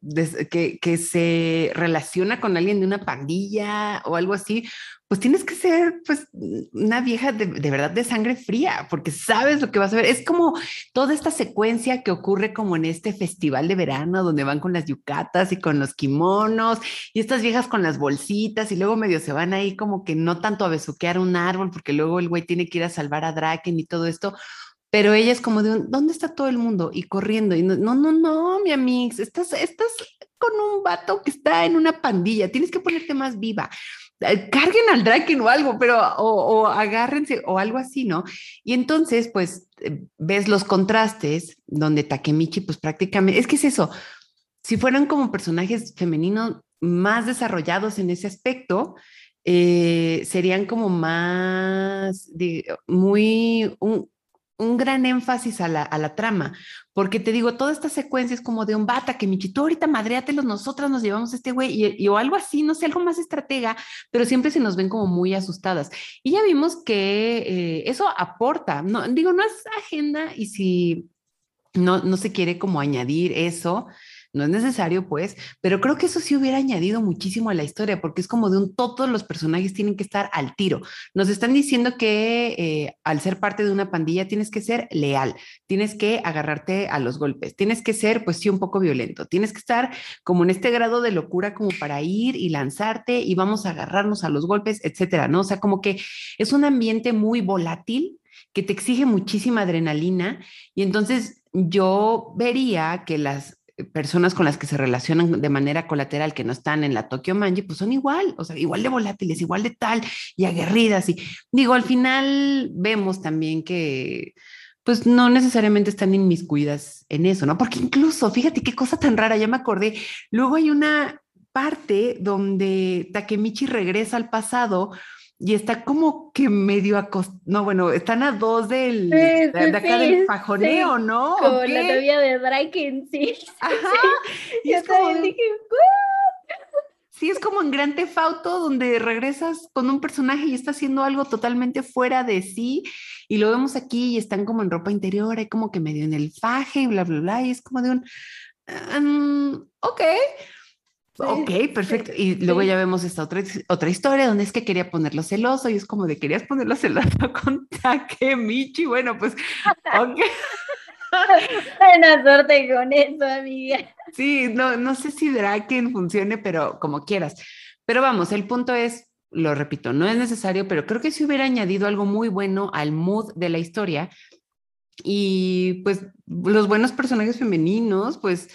que, que se relaciona con alguien de una pandilla o algo así, pues tienes que ser pues una vieja de, de, verdad de sangre fría, porque sabes lo que vas a ver. Es como toda esta secuencia que ocurre como en este festival de verano, donde van con las yucatas y con los kimonos, y estas viejas con las bolsitas, y luego medio se van ahí como que no tanto a besuquear un árbol, porque luego el güey tiene que ir a salvar a Draken y todo esto pero ella es como de, ¿dónde está todo el mundo? Y corriendo, y no, no, no, mi amix, estás, estás con un vato que está en una pandilla, tienes que ponerte más viva. Eh, carguen al Draken o algo, pero o, agárrense o algo así, ¿no? Y entonces, pues, eh, ves los contrastes donde Takemichi, pues prácticamente, es que es eso, si fueran como personajes femeninos más desarrollados en ese aspecto, eh, serían como más, de, muy, un, un gran énfasis a la, a la, trama, porque te digo, toda esta secuencia es como de un bata que Michi, tú ahorita madreátelos, nosotras nos llevamos este güey, y, o algo así, no sé, algo más estratega, pero siempre se nos ven como muy asustadas. Y ya vimos que eh, eso aporta, no, digo, no es agenda, y si no, no se quiere como añadir eso, no es necesario, pues, pero creo que eso sí hubiera añadido muchísimo a la historia, porque es como de un todos los personajes tienen que estar al tiro. Nos están diciendo que eh, al ser parte de una pandilla tienes que ser leal, tienes que agarrarte a los golpes, tienes que ser, pues sí, un poco violento, tienes que estar como en este grado de locura como para ir y lanzarte y vamos a agarrarnos a los golpes, etcétera, ¿no? O sea, como que es un ambiente muy volátil que te exige muchísima adrenalina y entonces yo vería que las personas con las que se relacionan de manera colateral que no están en la Tokyo Manji, pues son igual, o sea, igual de volátiles, igual de tal y aguerridas. Y digo, al final vemos también que pues no necesariamente están inmiscuidas en eso, ¿no? Porque incluso, fíjate qué cosa tan rara, ya me acordé, luego hay una parte donde Takemichi regresa al pasado y está como que medio acostado, no, bueno, están a dos del, sí, de, de, acá sí, del fajoneo. ¿no? Como la novia de Draken, sí. Ajá. Y Yo también dije, Sí, es como en Gran Tefauto, donde regresas con un personaje y está haciendo algo totalmente fuera de sí, y lo vemos aquí y están como en ropa interior, hay como que medio en el faje y bla, bla, bla, y es como de un, um, ok, Sí, ok, perfecto. Sí, y luego sí. ya vemos esta otra, otra historia donde es que quería ponerlo celoso y es como de querías ponerlo celoso con Takemichi. Bueno, pues, ok. Buena suerte con eso, amiga. Sí, no, no sé si Draken funcione, pero como quieras. Pero vamos, el punto es, lo repito, no es necesario, pero creo que si hubiera añadido algo muy bueno al mood de la historia. Y pues los buenos personajes femeninos, pues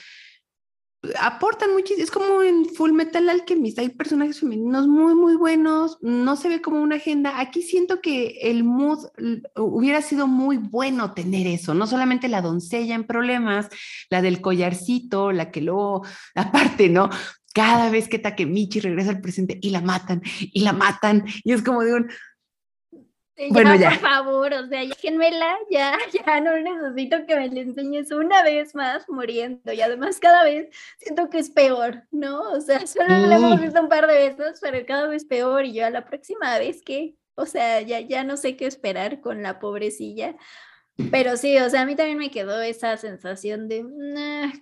aportan muchísimo. Es como en Full Metal Alchemist, hay personajes femeninos muy, muy buenos. No se ve como una agenda. Aquí siento que el mood hubiera sido muy bueno tener eso, no solamente la doncella en problemas, la del collarcito, la que luego, aparte, ¿no? cada vez que Takemichi regresa al presente y la matan y la matan y es como de un bueno, ya, Por favor, o sea, déjenmela, ya, ya no necesito que me le enseñes una vez más muriendo. Y además cada vez siento que es peor, ¿no? O sea, solo la hemos visto un par de veces, pero cada vez peor. Y yo a la próxima vez que, o sea, ya, ya no sé qué esperar con la pobrecilla. Pero sí, o sea, a mí también me quedó esa sensación de,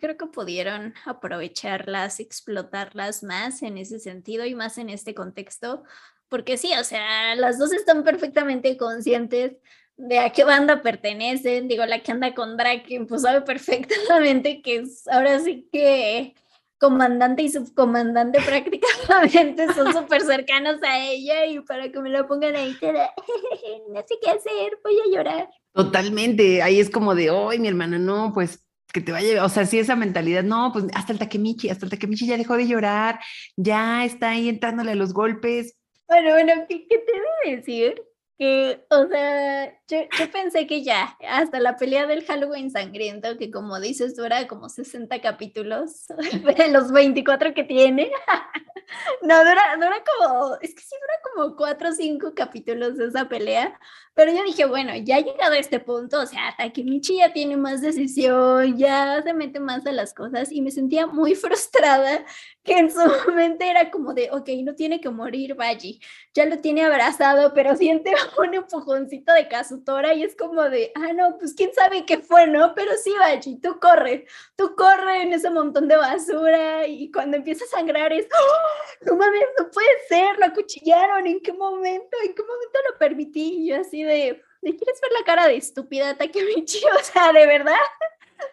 creo que pudieron aprovecharlas, explotarlas más en ese sentido y más en este contexto, porque sí, o sea, las dos están perfectamente conscientes de a qué banda pertenecen, digo, la que anda con Draken, pues sabe perfectamente que es ahora sí que comandante y subcomandante prácticamente son súper cercanos a ella y para que me la pongan ahí, no sé qué hacer, voy a llorar. Totalmente, ahí es como de, hoy mi hermana, no, pues que te vaya, o sea, si esa mentalidad, no, pues hasta el Takemichi, hasta el Takemichi ya dejó de llorar, ya está ahí entrándole a los golpes. Bueno, bueno, ¿qué, qué te debe decir? que, o sea, yo, yo, pensé que ya, hasta la pelea del Halloween sangriento, que como dices, dura como 60 capítulos, de los 24 que tiene. no, dura, dura como, es que sí dura como 4 o 5 capítulos de esa pelea, pero yo dije, bueno, ya ha llegado a este punto, o sea, Takemichi ya tiene más decisión, ya se mete más a las cosas y me sentía muy frustrada que en su mente era como de, ok, no tiene que morir Baji, ya lo tiene abrazado, pero siente un empujoncito de Kazutora y es como de, ah, no, pues quién sabe qué fue, ¿no? Pero sí, Baji, tú corre, tú corre en ese montón de basura y cuando empieza a sangrar es, ¡Oh! no mames, no puede ser, lo acuchillaron, ¿en qué momento? ¿En qué momento lo permití? Y yo así de, ¿de quieres ver la cara de estúpida Takemichi? O sea, ¿de verdad?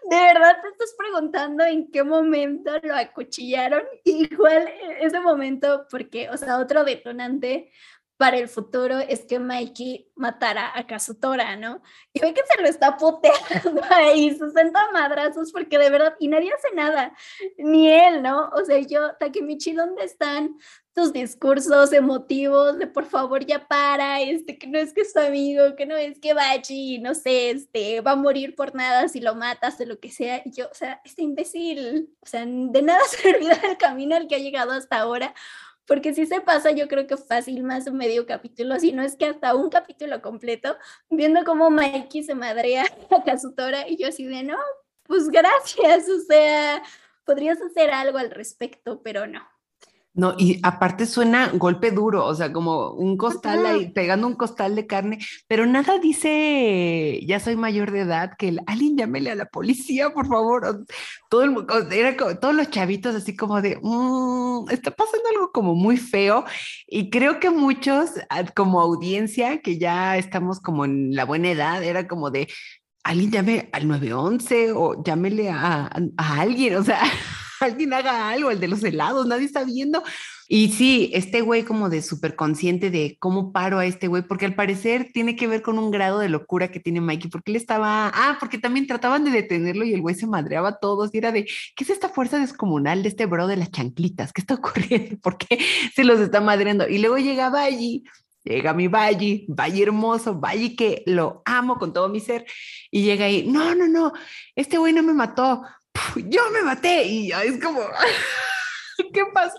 ¿De verdad te estás preguntando en qué momento lo acuchillaron? Igual e-, ese momento, porque, o sea, otro detonante para el futuro es que Mikey matara a Kazutora, ¿no? Y ve que se lo está puteando ahí, 60 madrazos, porque de verdad, y nadie hace nada, ni él, ¿no? O sea, yo, Takemichi, ¿dónde están tus discursos emotivos de por favor ya para, este, que no es que es tu amigo, que no es que Bachi, no sé, este, va a morir por nada si lo matas o lo que sea. Y yo, o sea, este imbécil, o sea, de nada servirá el camino al que ha llegado hasta ahora, porque si se pasa, yo creo que fácil más un medio capítulo, si no es que hasta un capítulo completo, viendo cómo Mikey se madrea a Kazutora y yo así de, no, pues gracias, o sea, podrías hacer algo al respecto, pero no. No, y aparte suena golpe duro, o sea, como un costal ahí, pegando un costal de carne, pero nada dice, ya soy mayor de edad, que el, alguien llámele a la policía, por favor. Todo el, era todos los chavitos así como de, mm, está pasando algo como muy feo. Y creo que muchos, ah, como audiencia, que ya estamos como en la buena edad, era como de, alguien llame al 911 o llámele a, a alguien, o sea alguien haga algo, el de los helados, nadie está viendo. Y sí, este güey como de súper consciente de cómo paro a este güey, porque al parecer tiene que ver con un grado de locura que tiene Mikey, porque él estaba, ah, porque también trataban de detenerlo y el güey se madreaba a todos y era de, ¿qué es esta fuerza descomunal de este bro de las chanclitas? ¿Qué está ocurriendo? ¿Por qué se los está madreando? Y luego llega Valle llega mi Valle, Valle hermoso, Valle que lo amo con todo mi ser, y llega ahí, no, no, no, este güey no me mató, yo me maté y es como, ¿qué pasa?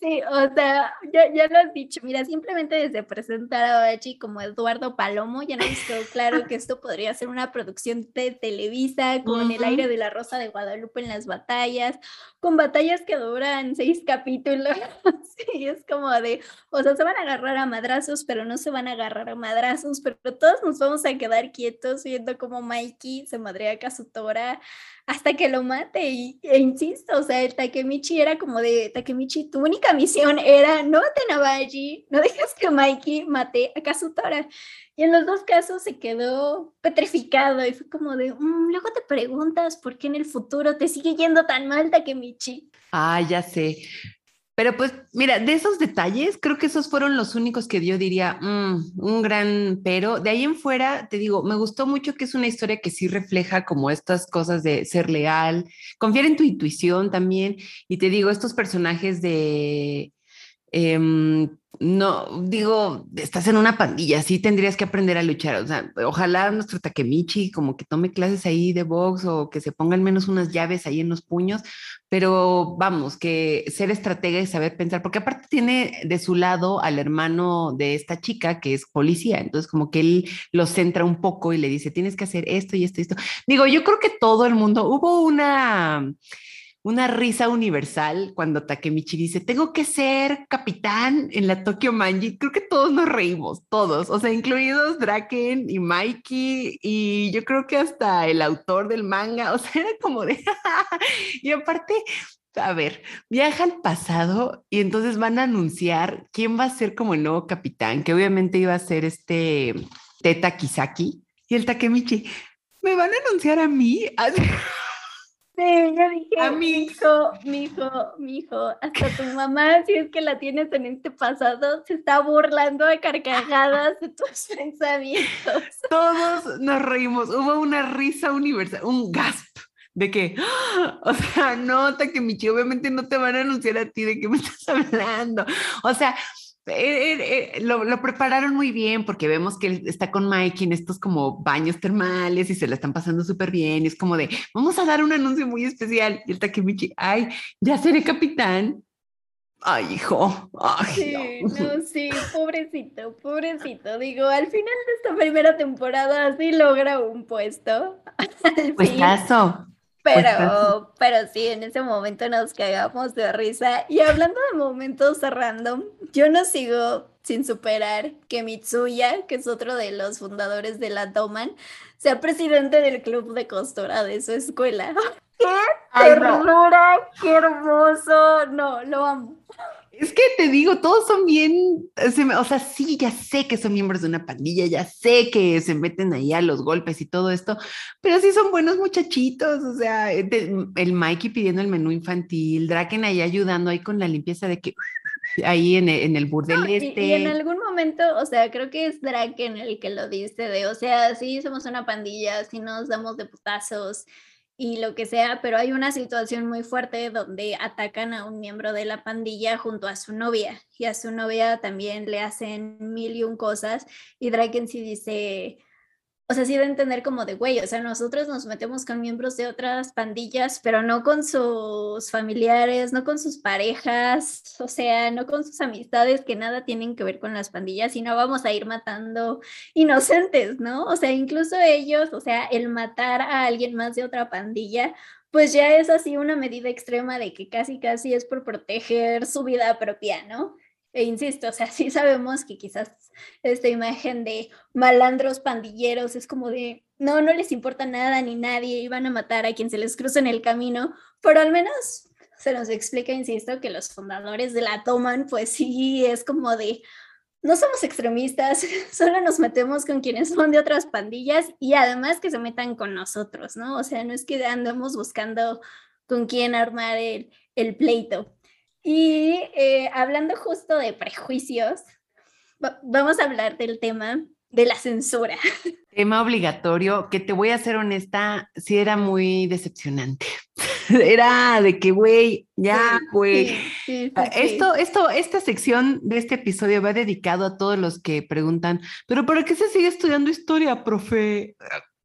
Sí, o sea, ya, ya, lo has dicho, mira, simplemente desde presentar a Bachi como Eduardo Palomo, ya nos quedó claro que esto podría ser una producción de Televisa con el aire de la Rosa de Guadalupe en las batallas, con batallas que duran seis capítulos, sí, es como de, o sea, se van a agarrar a madrazos, pero no se van a agarrar a madrazos, pero todos nos vamos a quedar quietos viendo como Mikey se madrea a Kazutora hasta que lo mate, y, e insisto, o sea, el Takemichi era como de, Takemichi, tu única misión era no te Navaji, no dejes que Mikey mate a Kazutora. Y en los dos casos se quedó petrificado y fue como de, mm, luego te preguntas por qué en el futuro te sigue yendo tan mal Takemichi. Ah, ya sé. Pero pues, mira, de esos detalles, creo que esos fueron los únicos que yo diría, mm, un gran pero. De ahí en fuera, te digo, me gustó mucho que es una historia que sí refleja como estas cosas de ser leal, confiar en tu intuición también. Y te digo, estos personajes de Em, no, digo, estás en una pandilla, sí tendrías que aprender a luchar. O sea, ojalá nuestro Takemichi como que tome clases ahí de box o que se ponga al menos unas llaves ahí en los puños, pero vamos, que ser estratega y saber pensar, porque aparte tiene de su lado al hermano de esta chica que es policía, entonces como que él lo centra un poco y le dice, tienes que hacer esto y esto y esto. Digo, yo creo que todo el mundo, hubo una una risa universal cuando Takemichi dice, tengo que ser capitán en la Tokyo Manji. Creo que todos nos reímos, todos, o sea, incluidos Draken y Mikey y yo creo que hasta el autor del manga, o sea, era como de... y aparte, a ver, viaja al pasado y entonces van a anunciar quién va a ser como el nuevo capitán, que obviamente iba a ser este Teta Kisaki y el Takemichi. ¿Me van a anunciar a mí? Sí, yo dije, a mi hijo, mi hijo, mi hijo, hasta tu mamá, si es que la tienes en este pasado, se está burlando de carcajadas de tus pensamientos. Todos nos reímos, hubo una risa universal, un gasp de que, o sea, nota que Michi, obviamente no te van a anunciar a ti de qué me estás hablando. O sea, eh, eh, eh, lo, lo, prepararon muy bien porque vemos que él está con Mikey en estos como baños termales y se la están pasando súper bien. Y es como de, vamos a dar un anuncio muy especial. Y el Takemichi, ay, ya seré capitán. Ay, hijo. Ay, sí, no. sí, pobrecito, pobrecito. Digo, al final de esta primera temporada sí logra un puesto. Puestazo. Pero, pero sí, en ese momento nos cagamos de risa. Y hablando de momentos random, yo no sigo sin superar que Mitsuya, que es otro de los fundadores de la Doman, sea presidente del club de costura de su escuela. ¡Qué ternura! ¡Qué hermoso! No, lo amo. Es que te digo, todos son bien, o sea, sí, ya sé que son miembros de una pandilla, ya sé que se meten ahí a los golpes y todo esto, pero sí son buenos muchachitos, o sea, el Mikey pidiendo el menú infantil, Draken ahí ayudando ahí con la limpieza de que ahí en el, en el burdel este. Y, en algún momento, o sea, creo que es Draken el que lo dice de, o sea, sí somos una pandilla, sí nos damos de putazos, y lo que sea, pero hay una situación muy fuerte donde atacan a un miembro de la pandilla junto a su novia y a su novia también le hacen mil y un cosas y Draken sí dice, o sea, sí de entender como de, güey, o sea, nosotros nos metemos con miembros de otras pandillas, pero no con sus familiares, no con sus parejas, o sea, no con sus amistades que nada tienen que ver con las pandillas, y no vamos a ir matando inocentes, ¿no? O sea, incluso ellos, o sea, el matar a alguien más de otra pandilla, pues ya es así una medida extrema de que casi, casi es por proteger su vida propia, ¿no? E insisto, o sea, sí sabemos que quizás esta imagen de malandros pandilleros es como de, no, no les importa nada ni nadie y van a matar a quien se les cruza en el camino, pero al menos se nos explica, insisto, que los fundadores de la toman, pues sí, es como de, no somos extremistas, solo nos metemos con quienes son de otras pandillas y además que se metan con nosotros, ¿no? O sea, no es que andemos buscando con quién armar el, el pleito. Y eh, hablando justo de prejuicios, vamos a hablar del tema de la censura. Tema obligatorio, que te voy a ser honesta, sí era muy decepcionante. Era de que, güey, ya, güey. Ah, esto, esto, esta sección de este episodio va dedicado a todos los que preguntan, pero ¿para qué se sigue estudiando historia, profe?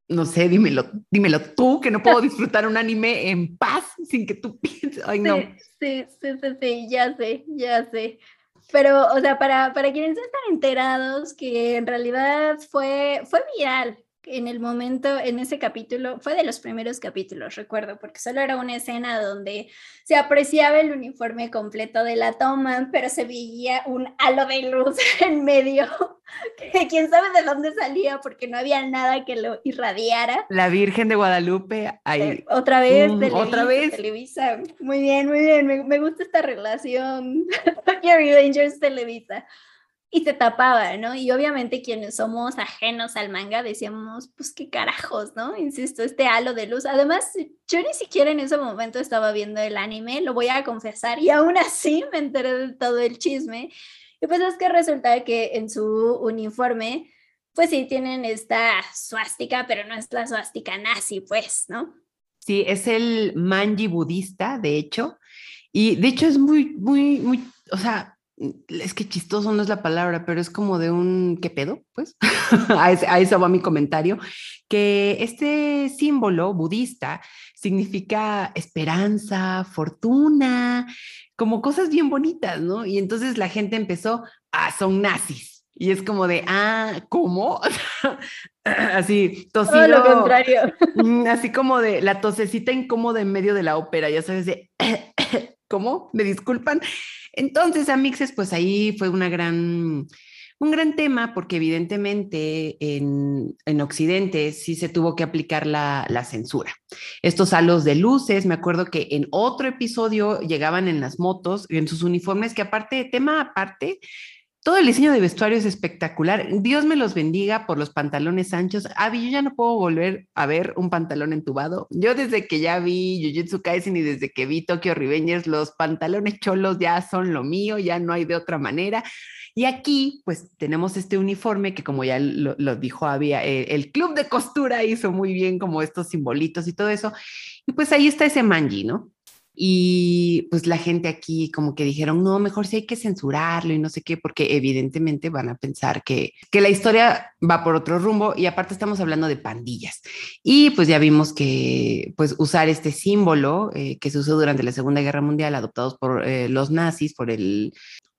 no sé, dímelo, dímelo tú, que no puedo disfrutar un anime en paz sin que tú pienses. Ay, no. Sí, sí, sí, sí, ya sé, ya sé. Pero, o sea, para, para quienes están enterados, que en realidad fue, fue viral en el momento, en ese capítulo, fue de los primeros capítulos, recuerdo, porque solo era una escena donde se apreciaba el uniforme completo de la toma, pero se veía un halo de luz en medio, que quién sabe de dónde salía, porque no había nada que lo irradiara. La Virgen de Guadalupe, ahí. Eh, otra vez, mm, otra vez. Televisa. Muy bien, muy bien, me, me gusta esta relación. Rangers Televisa. Y se tapaba, ¿no? Y obviamente quienes somos ajenos al manga decíamos, pues qué carajos, ¿no? Insisto, este halo de luz. Además, yo ni siquiera en ese momento estaba viendo el anime, lo voy a confesar, y aún así me enteré de todo el chisme. Y pues es que resulta que en su uniforme, pues sí tienen esta suástica, pero no es la suástica nazi, pues, ¿no? Sí, es el manji budista, de hecho. Y de hecho es muy, muy, muy, o sea, es que chistoso no es la palabra, pero es como de un ¿qué pedo? Pues a, eso va mi comentario, que este símbolo budista significa esperanza, fortuna, como cosas bien bonitas, ¿no? Y entonces la gente empezó, ah, son nazis. Y es como de, ah, ¿cómo? así, tosido. Todo lo contrario. Mm, así como de la tosecita incómoda en medio de la ópera, ya sabes, de, ¿cómo? ¿Me disculpan? Entonces, a Mixes, pues ahí fue una gran, un gran tema porque evidentemente en, en Occidente sí se tuvo que aplicar la, la, censura. Estos halos de luces, me acuerdo que en otro episodio llegaban en las motos, en sus uniformes, que aparte, tema aparte, todo el diseño de vestuario es espectacular. Dios me los bendiga por los pantalones anchos. Avi, yo ya no puedo volver a ver un pantalón entubado. Yo desde que ya vi Jujutsu Kaisen y desde que vi Tokyo Revengers, los pantalones cholos ya son lo mío, ya no hay de otra manera. Y aquí, pues tenemos este uniforme que como ya lo, dijo Avi, eh, el club de costura hizo muy bien como estos simbolitos y todo eso. Y pues ahí está ese manji, ¿no? Y pues la gente aquí como que dijeron, no, mejor sí hay que censurarlo y no sé qué, porque evidentemente van a pensar que, que la historia va por otro rumbo y aparte estamos hablando de pandillas. Y pues ya vimos que pues usar este símbolo eh, que se usó durante la Segunda Guerra Mundial, adoptados por eh, los nazis, por el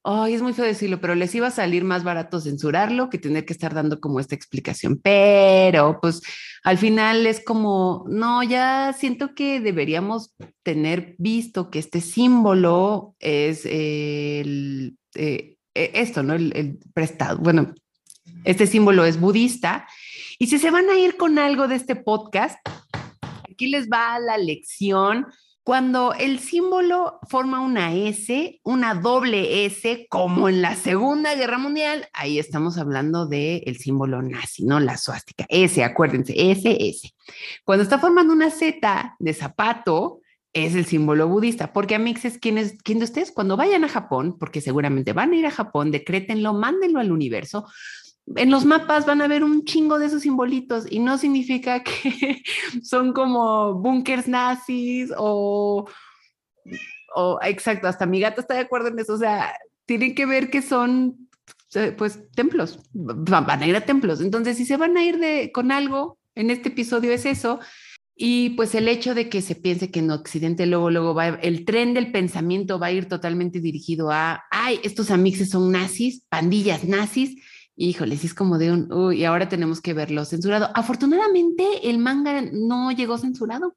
Ay, es muy feo decirlo, pero les iba a salir más barato censurarlo que tener que estar dando como esta explicación. Pero pues al final es como, no, ya siento que deberíamos tener visto que este símbolo es el, eh, e, esto, ¿no? El, el prestado. Bueno, este símbolo es budista. Y si se van a ir con algo de este podcast, aquí les va la lección cuando el símbolo forma una S, una doble S, como en la Segunda Guerra Mundial, ahí estamos hablando del el símbolo nazi, ¿no? La suástica. S, acuérdense, S, S. Cuando está formando una Z de zapato, es el símbolo budista, porque Amixes, ¿quién, es, ¿quién de ustedes? Cuando vayan a Japón, porque seguramente van a ir a Japón, decrétenlo, mándenlo al universo, en los mapas van a ver un chingo de esos simbolitos y no significa que son como búnkers nazis o, o, exacto, hasta mi gato está de acuerdo en eso, o sea, tienen que ver que son, eh, pues, templos, van a ir a templos. Entonces, si se van a ir de, con algo, en este episodio es eso. Y pues el hecho de que se piense que en Occidente luego, luego va, el tren del pensamiento va a ir totalmente dirigido a, ay, estos amixes son nazis, pandillas nazis, híjole, sí es como de un, uy, ahora tenemos que verlo censurado. Afortunadamente, el manga no llegó censurado.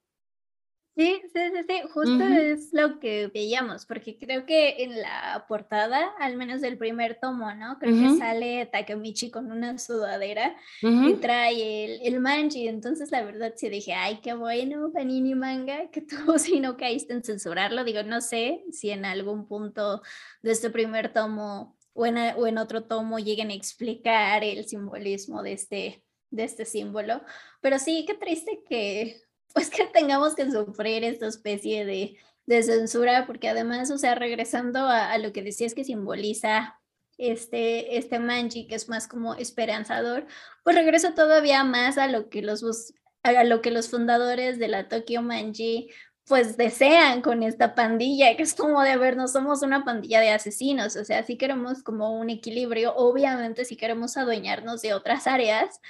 Sí, sí, sí, sí, justo es lo que veíamos, porque creo que en la portada, al menos del primer tomo, ¿no? Creo que sale Takemichi con una sudadera y trae el, el manji, entonces la verdad sí dije, ay, qué bueno, Panini Manga, que tú si no caíste en censurarlo, digo, no sé si en algún punto de este primer tomo o en, otro tomo lleguen a explicar el simbolismo de este, de este símbolo. Pero sí, qué triste que, pues que tengamos que sufrir esta especie de, de censura, porque además, o sea, regresando a, lo que decías que simboliza este, este manji, que es más como esperanzador, pues regreso todavía más a lo que los, a lo que los fundadores de la Tokyo Manji pues desean con esta pandilla, que es como de ver, no somos una pandilla de asesinos, o sea, si queremos como un equilibrio, obviamente si queremos adueñarnos de otras áreas,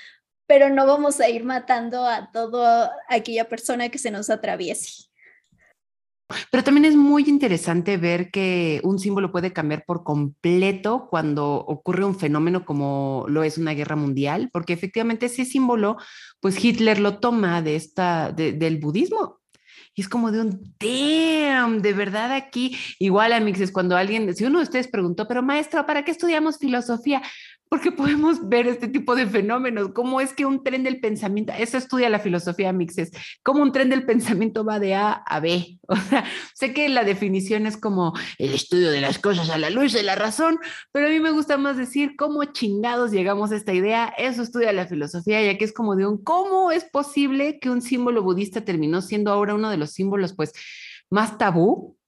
pero no vamos a ir matando a toda aquella persona que se nos atraviese. Pero también es muy interesante ver que un símbolo puede cambiar por completo cuando ocurre un fenómeno como lo es una guerra mundial, porque efectivamente ese símbolo, pues Hitler lo toma de esta, del budismo Y es como de un damn, de verdad aquí, igual a mixes, cuando alguien, si uno de ustedes preguntó, pero maestro, ¿para qué estudiamos filosofía? porque podemos ver este tipo de fenómenos, cómo es que un tren del pensamiento, eso estudia la filosofía mixes, cómo un tren del pensamiento va de A a B. O sea, sé que la definición es como el estudio de las cosas a la luz de la razón, pero a mí me gusta más decir cómo chingados llegamos a esta idea, eso estudia la filosofía, ya que es como de un, ¿cómo es posible que un símbolo budista terminó siendo ahora uno de los símbolos pues más tabú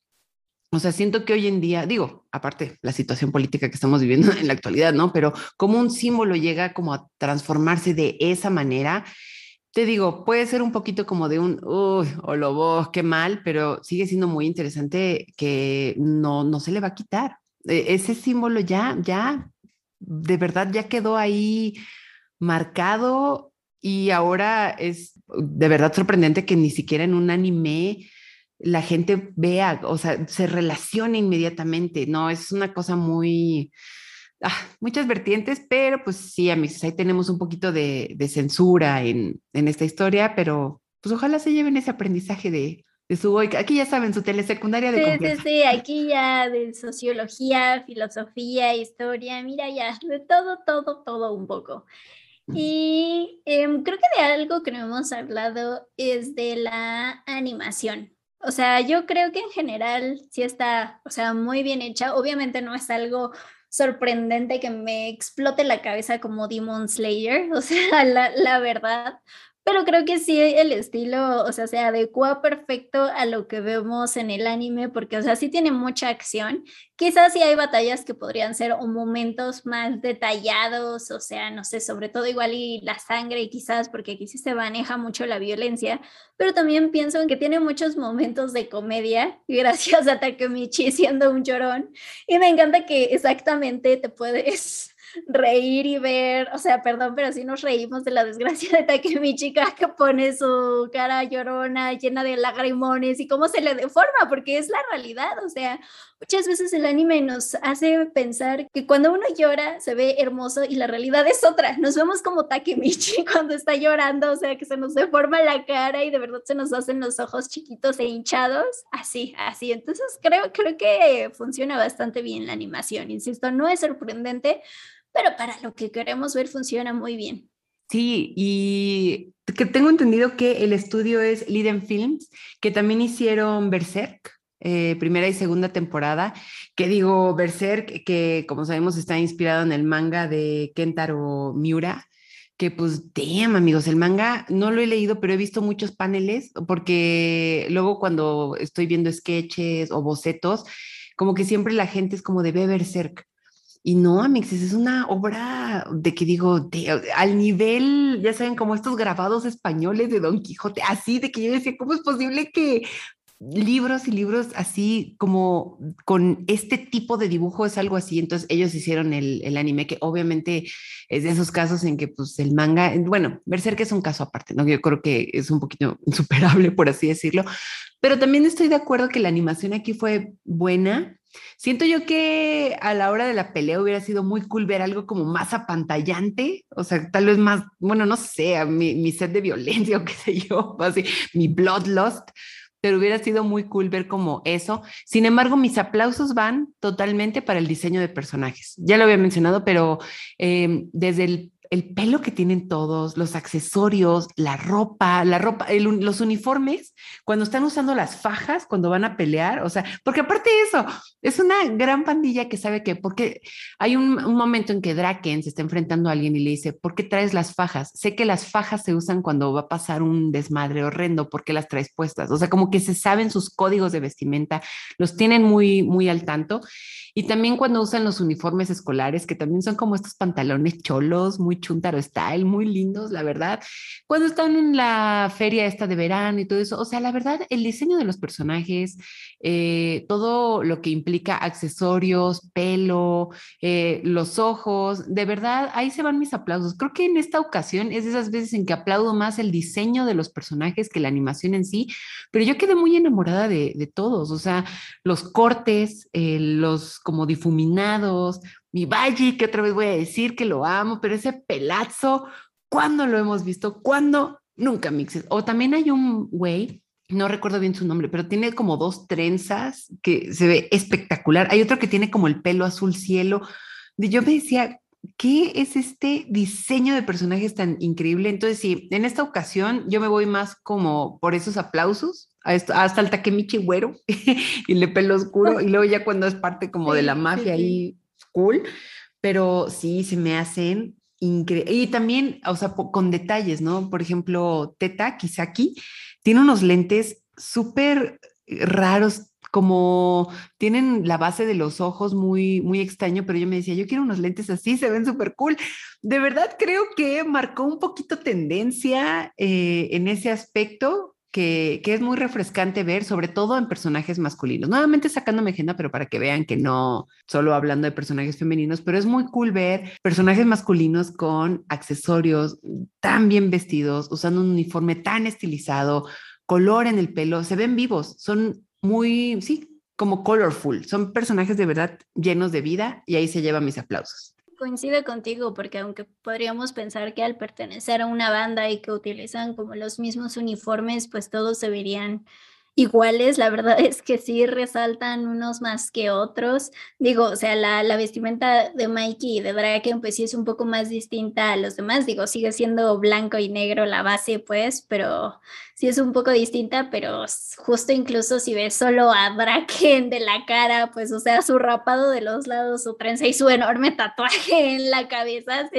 o sea, siento que hoy en día, digo, aparte la situación política que estamos viviendo en la actualidad, ¿no? Pero como un símbolo llega como a transformarse de esa manera, te digo, puede ser un poquito como de un, uy, o lobo, qué mal, pero sigue siendo muy interesante que no, no se le va a quitar. E, ese símbolo ya, ya, de verdad ya quedó ahí marcado y ahora es de verdad sorprendente que ni siquiera en un anime la gente vea, o sea, se relaciona inmediatamente, ¿no? Es una cosa muy, ah, muchas vertientes, pero pues sí, amigos, ahí tenemos un poquito de, censura en, esta historia, pero pues ojalá se lleven ese aprendizaje de, de su Aquí ya saben, su telesecundaria de Sí, sí, sí, aquí ya de sociología, filosofía, historia, mira ya, de todo, todo, todo un poco. Y em, creo que de algo que no hemos hablado es de la animación. O sea, yo creo que en general sí está, o sea, muy bien hecha. Obviamente no es algo sorprendente que me explote la cabeza como Demon Slayer, o sea, la, la verdad, pero creo que sí, el estilo, o sea, se adecua perfecto a lo que vemos en el anime, porque, o sea, sí tiene mucha acción. Quizás sí hay batallas que podrían ser o momentos más detallados, o sea, no sé, sobre todo igual y la sangre, quizás porque aquí sí se maneja mucho la violencia, pero también pienso en que tiene muchos momentos de comedia, gracias a Takemichi siendo un llorón. Y me encanta que exactamente te puedes reír y ver, o sea, perdón, pero sí nos reímos de la desgracia de Takemichi que pone su cara llorona llena de lagrimones y cómo se le deforma, porque es la realidad, o sea, muchas veces el anime nos hace pensar que cuando uno llora se ve hermoso y la realidad es otra, nos vemos como Takemichi cuando está llorando, o sea, que se nos deforma la cara y de verdad se nos hacen los ojos chiquitos e hinchados, así, así, entonces creo, creo que funciona bastante bien la animación, insisto, no es sorprendente, pero para lo que queremos ver funciona muy bien. Sí, y que tengo entendido que el estudio es Liden Films, que también hicieron Berserk, eh, primera y segunda temporada, que digo, Berserk, que como sabemos está inspirado en el manga de Kentaro Miura, que pues, damn, amigos, el manga no lo he leído, pero he visto muchos paneles, porque luego cuando estoy viendo sketches o bocetos, como que siempre la gente es como de Berserk. Y no, Amixes, es una obra de que digo, al nivel, ya saben, como estos grabados españoles de Don Quijote, así de que yo decía, ¿cómo es posible que libros y libros así como con este tipo de dibujo es algo así? Entonces ellos hicieron el, el anime, que obviamente es de esos casos en que pues el manga, bueno, que es un caso aparte, ¿no? Yo creo que es un poquito insuperable, por así decirlo, pero también estoy de acuerdo que la animación aquí fue buena Siento yo que a la hora de la pelea hubiera sido muy cool ver algo como más apantallante, o sea, tal vez más, bueno, no sé, mi, mi set de violencia o qué sé yo, así, mi bloodlust, pero hubiera sido muy cool ver como eso. Sin embargo, mis aplausos van totalmente para el diseño de personajes. Ya lo había mencionado, pero eh, desde el el pelo que tienen todos, los accesorios, la ropa, la ropa, los uniformes, cuando están usando las fajas, cuando van a pelear, o sea, porque aparte de eso, es una gran pandilla que sabe que, porque hay un, momento en que Draken se está enfrentando a alguien y le dice, ¿por qué traes las fajas? Sé que las fajas se usan cuando va a pasar un desmadre horrendo, ¿por qué las traes puestas? O sea, como que se saben sus códigos de vestimenta, los tienen muy, muy al tanto. Y también cuando usan los uniformes escolares, que también son como estos pantalones cholos, muy chuntaro style, muy lindos, la verdad. Cuando están en la feria esta de verano y todo eso, o sea, la verdad, el diseño de los personajes, eh, todo lo que implica accesorios, pelo, eh, los ojos, de verdad, ahí se van mis aplausos. Creo que en esta ocasión es de esas veces en que aplaudo más el diseño de los personajes que la animación en sí, pero yo quedé muy enamorada de, de todos, o sea, los cortes, eh, los como difuminados, mi Valle, que otra vez voy a decir que lo amo, pero ese pelazo, ¿cuándo lo hemos visto? ¿Cuándo? Nunca mixes. O también hay un güey no recuerdo bien su nombre, pero tiene como dos trenzas que se ve espectacular. Hay otro que tiene como el pelo azul cielo. Yo me decía, ¿qué es este diseño de personajes tan increíble? Entonces, sí, en esta ocasión yo me voy más como por esos aplausos, hasta el Takemichi güero y le pelo oscuro, y luego ya cuando es parte como de la mafia ahí, cool, pero sí, se me hacen increíbles. Y también, o sea, con detalles, ¿no? Por ejemplo, Teta Kisaki tiene unos lentes súper raros, como tienen la base de los ojos muy, muy extraño, pero yo me decía, yo quiero unos lentes así, se ven súper cool. De verdad creo que marcó un poquito tendencia eh, en ese aspecto. Que, es muy refrescante ver, sobre todo en personajes masculinos. Nuevamente sacándome agenda, pero para que vean que no solo hablando de personajes femeninos, pero es muy cool ver personajes masculinos con accesorios tan bien vestidos, usando un uniforme tan estilizado, color en el pelo, se ven vivos, son muy, sí, como colorful. Son personajes de verdad llenos de vida y ahí se llevan mis aplausos. Coincide contigo porque aunque podríamos pensar que al pertenecer a una banda y que utilizan como los mismos uniformes, pues todos se verían iguales, la verdad es que sí resaltan unos más que otros. Digo, o sea, la, la, vestimenta de Mikey y de Draken pues sí es un poco más distinta a los demás. Digo, sigue siendo blanco y negro la base, pues, pero sí es un poco distinta, pero justo incluso si ves solo a Draken de la cara, pues, o sea, su rapado de los lados, su trenza y su enorme tatuaje en la cabeza,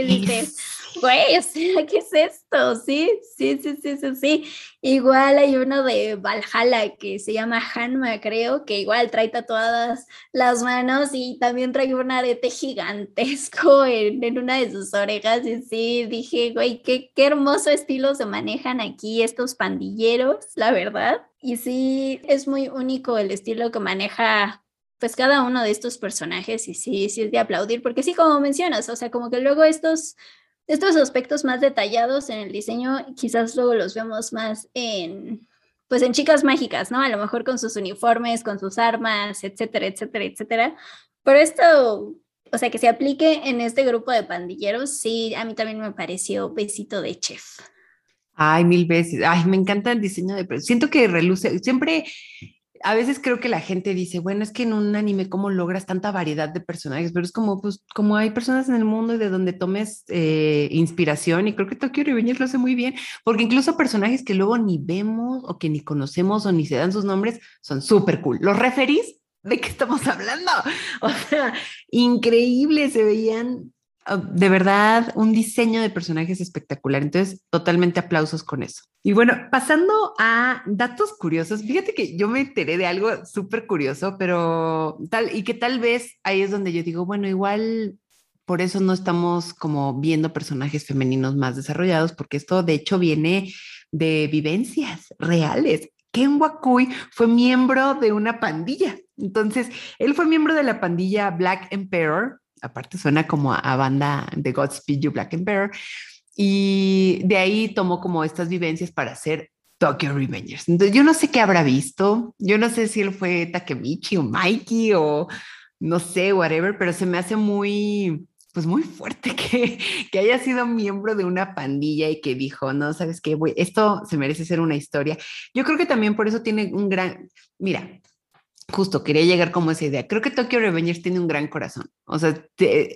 güey, o sea, ¿qué es esto? Sí, sí, sí, sí, sí, sí. Igual hay uno de Valhalla que se llama Hanma, creo, que igual trae tatuadas las manos y también trae un arete gigantesco en, en una de sus orejas. Y sí, dije, güey, qué, qué hermoso estilo se manejan aquí estos pandilleros, la verdad. Y sí, es muy único el estilo que maneja pues cada uno de estos personajes y sí, sí es de aplaudir, porque sí, como mencionas, o sea, como que luego estos estos aspectos más detallados en el diseño quizás luego los vemos más en, pues en chicas mágicas, ¿no? A lo mejor con sus uniformes, con sus armas, etcétera, etcétera, etcétera. Pero esto, o sea, que se aplique en este grupo de pandilleros, sí, a mí también me pareció besito de chef. Ay, mil veces. Ay, me encanta el diseño de... Siento que reluce, siempre a veces creo que la gente dice, bueno, es que en un anime, ¿cómo logras tanta variedad de personajes? Pero es como, pues, como hay personas en el mundo y de donde tomes eh, inspiración, y creo que Tokyo Revengers lo hace muy bien, porque incluso personajes que luego ni vemos o que ni conocemos o ni se dan sus nombres son súper cool. Los referís, ¿de qué estamos hablando? O sea, increíble, se veían de verdad, un diseño de personajes espectacular. Entonces, totalmente aplausos con eso. Y bueno, pasando a datos curiosos, fíjate que yo me enteré de algo súper curioso, pero tal, y que tal vez ahí es donde yo digo, bueno, igual por eso no estamos como viendo personajes femeninos más desarrollados, porque esto de hecho viene de vivencias reales. Ken Wakui fue miembro de una pandilla. Entonces, él fue miembro de la pandilla Black Emperor aparte suena como a, banda de Godspeed You Black and Bear. Y de ahí tomó como estas vivencias para hacer Tokyo Revengers. Entonces, yo no sé qué habrá visto. Yo no sé si él fue Takemichi o Mikey o no sé, whatever, pero se me hace muy, pues muy fuerte que, que haya sido miembro de una pandilla y que dijo, no, sabes qué, esto se merece ser una historia. Yo creo que también por eso tiene un gran, mira, justo quería llegar como esa idea. Creo que Tokyo Revengers tiene un gran corazón. O sea,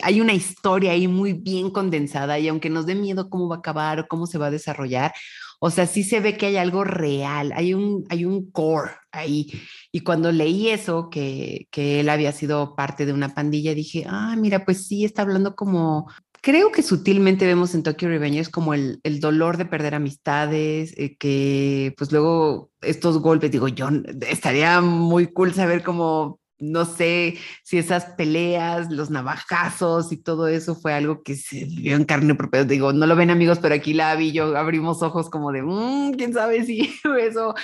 hay una historia ahí muy bien condensada y aunque nos dé miedo cómo va a acabar o cómo se va a desarrollar, o sea, sí se ve que hay algo real, hay un, hay un core ahí. Y cuando leí eso, que, que él había sido parte de una pandilla, dije, ah, mira, pues sí, está hablando como, creo que sutilmente vemos en Tokyo Revengers como el, el dolor de perder amistades, eh, que pues luego estos golpes, digo, yo estaría muy cool saber cómo, no sé si esas peleas, los navajazos y todo eso fue algo que se vio en carne propia. Digo, no lo ven amigos, pero aquí la vi, yo abrimos ojos como de, mmm, quién sabe si eso,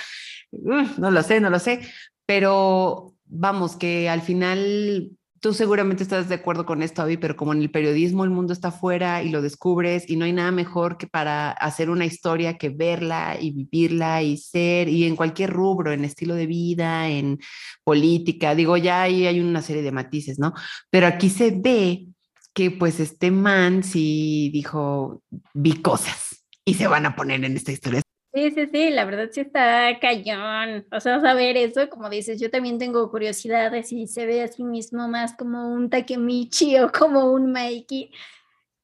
no lo sé, no lo sé, pero vamos, que al final Tú seguramente estás de acuerdo con esto, Avi, pero como en el periodismo el mundo está afuera y lo descubres y no hay nada mejor que para hacer una historia que verla y vivirla y ser, y en cualquier rubro, en estilo de vida, en política, digo, ya ahí hay una serie de matices, ¿no? Pero aquí se ve que pues este man sí dijo, vi cosas y se van a poner en esta historia. Sí, sí, sí, la verdad sí está cañón. O sea, saber eso, como dices, yo también tengo curiosidad de si se ve a sí mismo más como un Takemichi o como un Mikey.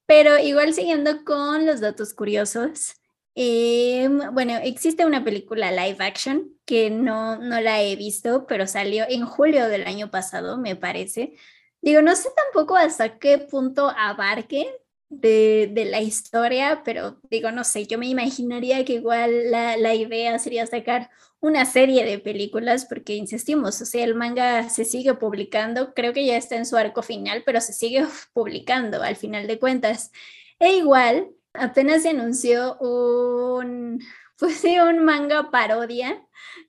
Pero igual siguiendo con los datos curiosos, em, bueno, existe una película live action que no, no la he visto, pero salió en julio del año pasado, me parece. Digo, no sé tampoco hasta qué punto abarque, de, de, la historia, pero digo, no sé, yo me imaginaría que igual la, la, idea sería sacar una serie de películas, porque insistimos, o sea, el manga se sigue publicando, creo que ya está en su arco final, pero se sigue publicando al final de cuentas. E igual, apenas se anunció un, pues sí, un manga parodia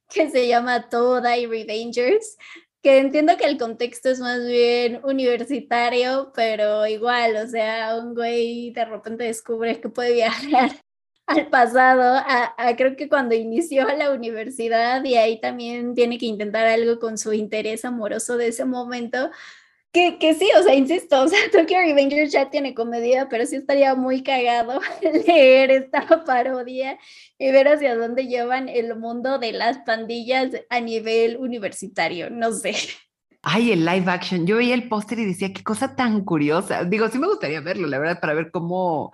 que se llama Toda Revengers, que entiendo que el contexto es más bien universitario, pero igual, o sea, un güey de repente descubre que puede viajar al pasado, a, creo que cuando inició la universidad y ahí también tiene que intentar algo con su interés amoroso de ese momento, que, que, sí, o sea, insisto, o sea, Tokyo Revengers ya tiene comedia, pero sí estaría muy cagado leer esta parodia y ver hacia dónde llevan el mundo de las pandillas a nivel universitario, no sé. Ay, el live action. Yo veía el póster y decía, qué cosa tan curiosa. Digo, sí me gustaría verlo, la verdad, para ver cómo,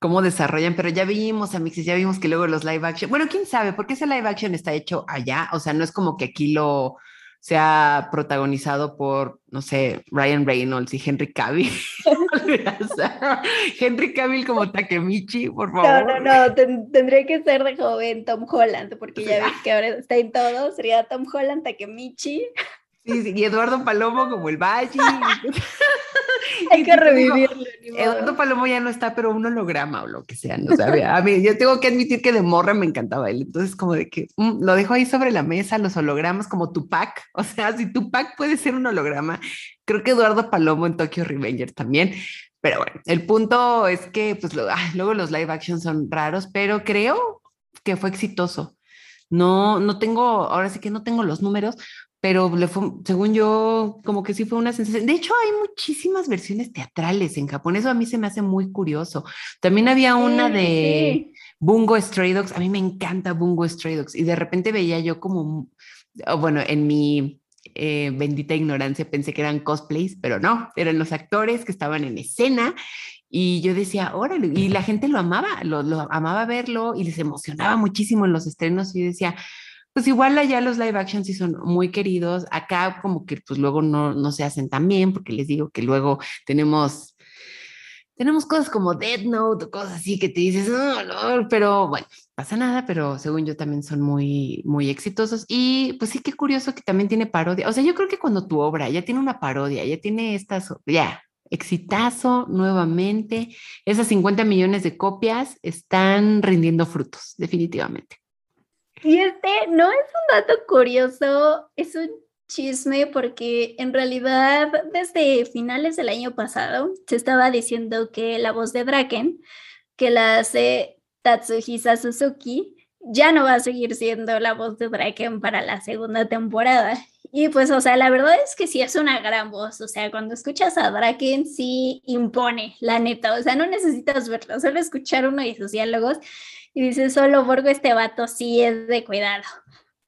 cómo desarrollan, pero ya vimos, Amixes, ya vimos que luego los live action, bueno, quién sabe, porque ese live action está hecho allá, o sea, no es como que aquí lo sea protagonizado por, no sé, Ryan Reynolds y Henry Cavill. Henry Cavill como Takemichi, por favor. No, no, no, tendría que ser de joven Tom Holland, porque ya ves que ahora está en todo, sería Tom Holland, Takemichi. Sí, y Eduardo Palomo como el Valle. Hay que revivirlo. Eduardo Palomo ya no está, pero un holograma o lo que sea. ¿no? a mí, yo tengo que admitir que de morra me encantaba él. Entonces, como de que mm, lo dejo ahí sobre la mesa, los hologramas como Tupac. O sea, si Tupac puede ser un holograma, creo que Eduardo Palomo en Tokyo Revenger también. Pero bueno, el punto es que pues luego los live action son raros, pero creo que fue exitoso. No, no tengo, ahora sí que no tengo los números, pero le fue, según yo, como que sí fue una sensación. De hecho, hay muchísimas versiones teatrales en Japón, eso a mí se me hace muy curioso. También había una de Bungo Stray Dogs, a mí me encanta Bungo Stray Dogs, y de repente veía yo como, bueno, en mi eh, bendita ignorancia pensé que eran cosplays, pero no, eran los actores que estaban en escena. Y yo decía, órale, y la gente lo amaba, lo, lo amaba verlo y les emocionaba muchísimo en los estrenos. Y yo decía, pues igual allá los live action sí son muy queridos. Acá como que pues luego no, no se hacen tan bien, porque les digo que luego tenemos, tenemos cosas como Dead Note, cosas así que te dices, no, no, pero bueno, pasa nada, pero según yo también son muy, muy exitosos. Y pues sí, qué curioso que también tiene parodia. O sea, yo creo que cuando tu obra ya tiene una parodia, ya tiene estas, ya, exitazo nuevamente, esas 50 millones de copias están rindiendo frutos, definitivamente. Y este no es un dato curioso, es un chisme porque en realidad desde finales del año pasado se estaba diciendo que la voz de Draken, que la hace Tatsuhisa Suzuki, ya no va a seguir siendo la voz de Draken para la segunda temporada. Y pues, o sea, la verdad es que sí es una gran voz, o sea, cuando escuchas a Draken sí impone, la neta, o sea, no necesitas verlo, solo escuchar uno de sus diálogos y dice, solo Borgo, este vato sí es de cuidado.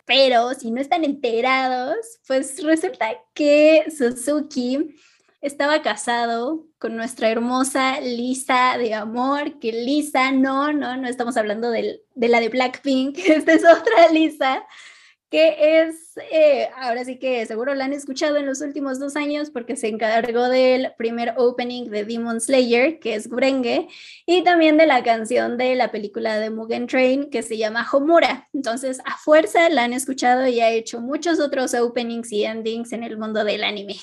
Pero si no están enterados, pues resulta que Suzuki estaba casado con nuestra hermosa Lisa de amor, que Lisa, no, no, no estamos hablando de, de la de Blackpink, esta es otra Lisa, que es, eh, ahora sí que seguro la han escuchado en los últimos dos años porque se encargó del primer opening de Demon Slayer, que es Gurenge, y también de la canción de la película de Mugen Train, que se llama Homura. Entonces, a fuerza la han escuchado y ha hecho muchos otros openings y endings en el mundo del anime.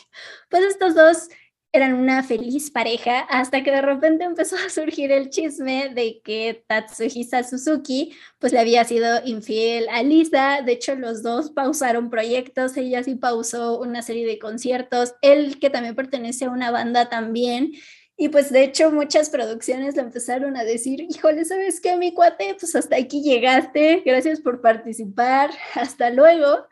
Pues estos dos eran una feliz pareja hasta que de repente empezó a surgir el chisme de que Tatsuhisa Suzuki pues le había sido infiel a Lisa. De hecho, los dos pausaron proyectos. Ella sí pausó una serie de conciertos. Él, que también pertenece a una banda también. Y pues de hecho muchas producciones le empezaron a decir, híjole, ¿sabes qué, mi cuate? Pues hasta aquí llegaste, gracias por participar, hasta luego.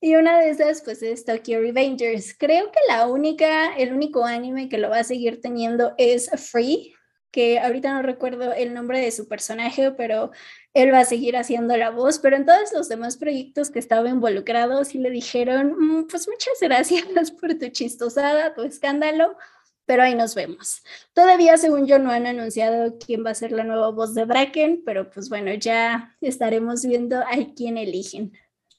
Y una de esas, pues, es Tokyo Revengers. Creo que la única, el único anime que lo va a seguir teniendo es Free, que ahorita no recuerdo el nombre de su personaje, pero él va a seguir haciendo la voz, pero en todos los demás proyectos que estaba involucrado sí le dijeron, mm, pues muchas gracias por tu chistosada, tu escándalo, pero ahí nos vemos. Todavía, según yo, no han anunciado quién va a ser la nueva voz de Bracken, pero pues bueno, ya estaremos viendo a quién eligen.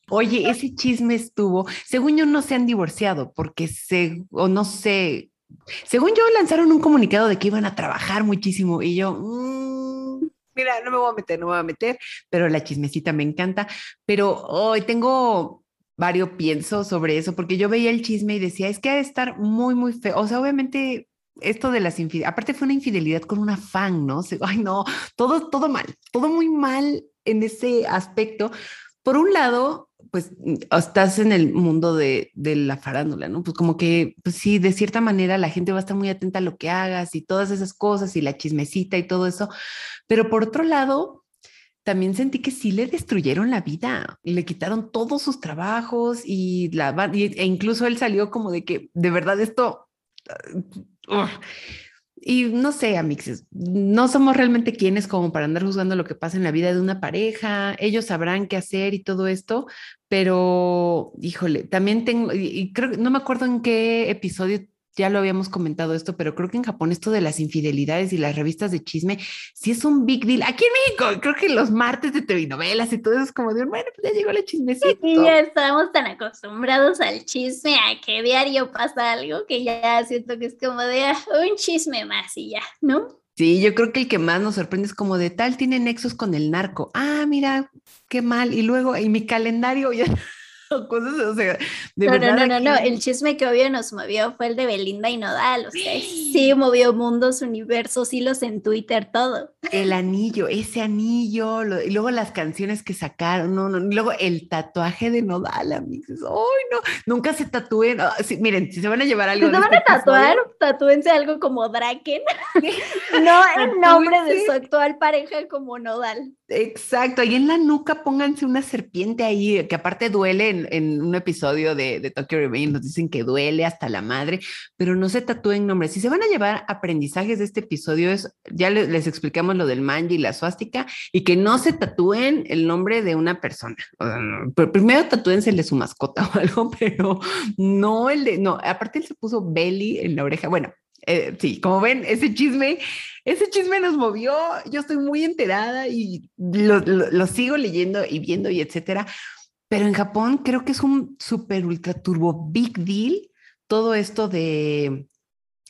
Oye, ese chisme estuvo, según yo no se han divorciado, porque se, o no sé, según yo lanzaron un comunicado de que iban a trabajar muchísimo y yo, mm, mira, no me voy a meter, no me voy a meter, pero la chismecita me encanta, pero hoy tengo varios pienso sobre eso, porque yo veía el chisme y decía, es que ha de estar muy, muy feo, o sea, obviamente esto de las infidelidades, aparte fue una infidelidad con una fan, ¿no? Ay, no, todo, todo mal, todo muy mal en ese aspecto. Por un lado, pues mm, estás en el mundo de, la farándula, ¿no? Pues como que, pues sí, de cierta manera la gente va a estar muy atenta a lo que hagas y todas esas cosas y la chismecita y todo eso. Pero por otro lado, también sentí que sí le destruyeron la vida y le quitaron todos sus trabajos y la e incluso él salió como de que de verdad esto y no sé, amixes, no somos realmente quienes como para andar juzgando lo que pasa en la vida de una pareja. Ellos sabrán qué hacer y todo esto, pero híjole, también tengo, y creo, no me acuerdo en qué episodio ya lo habíamos comentado esto, pero creo que en Japón esto de las infidelidades y las revistas de chisme sí es un big deal. Aquí en México, creo que los martes de telenovelas y todo eso es como de, bueno, pues ya llegó la chismecito. Sí, ya estamos tan acostumbrados al chisme, a que diario pasa algo, que ya siento que es como de ah, un chisme más y ya, ¿no? Sí, yo creo que el que más nos sorprende es como de tal tiene nexos con el narco. Ah, mira, qué mal. Y luego en mi calendario ya cosas, o sea, de no, verdad. No, no, no, el chisme que obvio nos movió fue el de Belinda y Nodal, o sea, sí movió mundos, universos, hilos en Twitter, todo. El anillo, ese anillo, y luego las canciones que sacaron, no, no, y luego el tatuaje de Nodal, amigos, ay, no, nunca se tatúen, ah, miren, si se van a llevar algo. Si se van a este tatuar, tatúense algo como Draken, no el nombre de su actual pareja como Nodal. Exacto, ahí en la nuca pónganse una serpiente ahí, que aparte duele en, un episodio de, de Tokyo Revenge, nos dicen que duele hasta la madre, pero no se tatúen nombres. Si se van a llevar aprendizajes de este episodio, es, ya les, explicamos lo del manji y la suástica, y que no se tatúen el nombre de una persona. primero tatúense de su mascota o algo, pero no el de, no, aparte él se puso belly en la oreja. Bueno, eh, sí, como ven, ese chisme, ese chisme nos movió. Yo estoy muy enterada y lo, sigo leyendo y viendo y etcétera. Pero en Japón creo que es un super ultra turbo big deal todo esto de,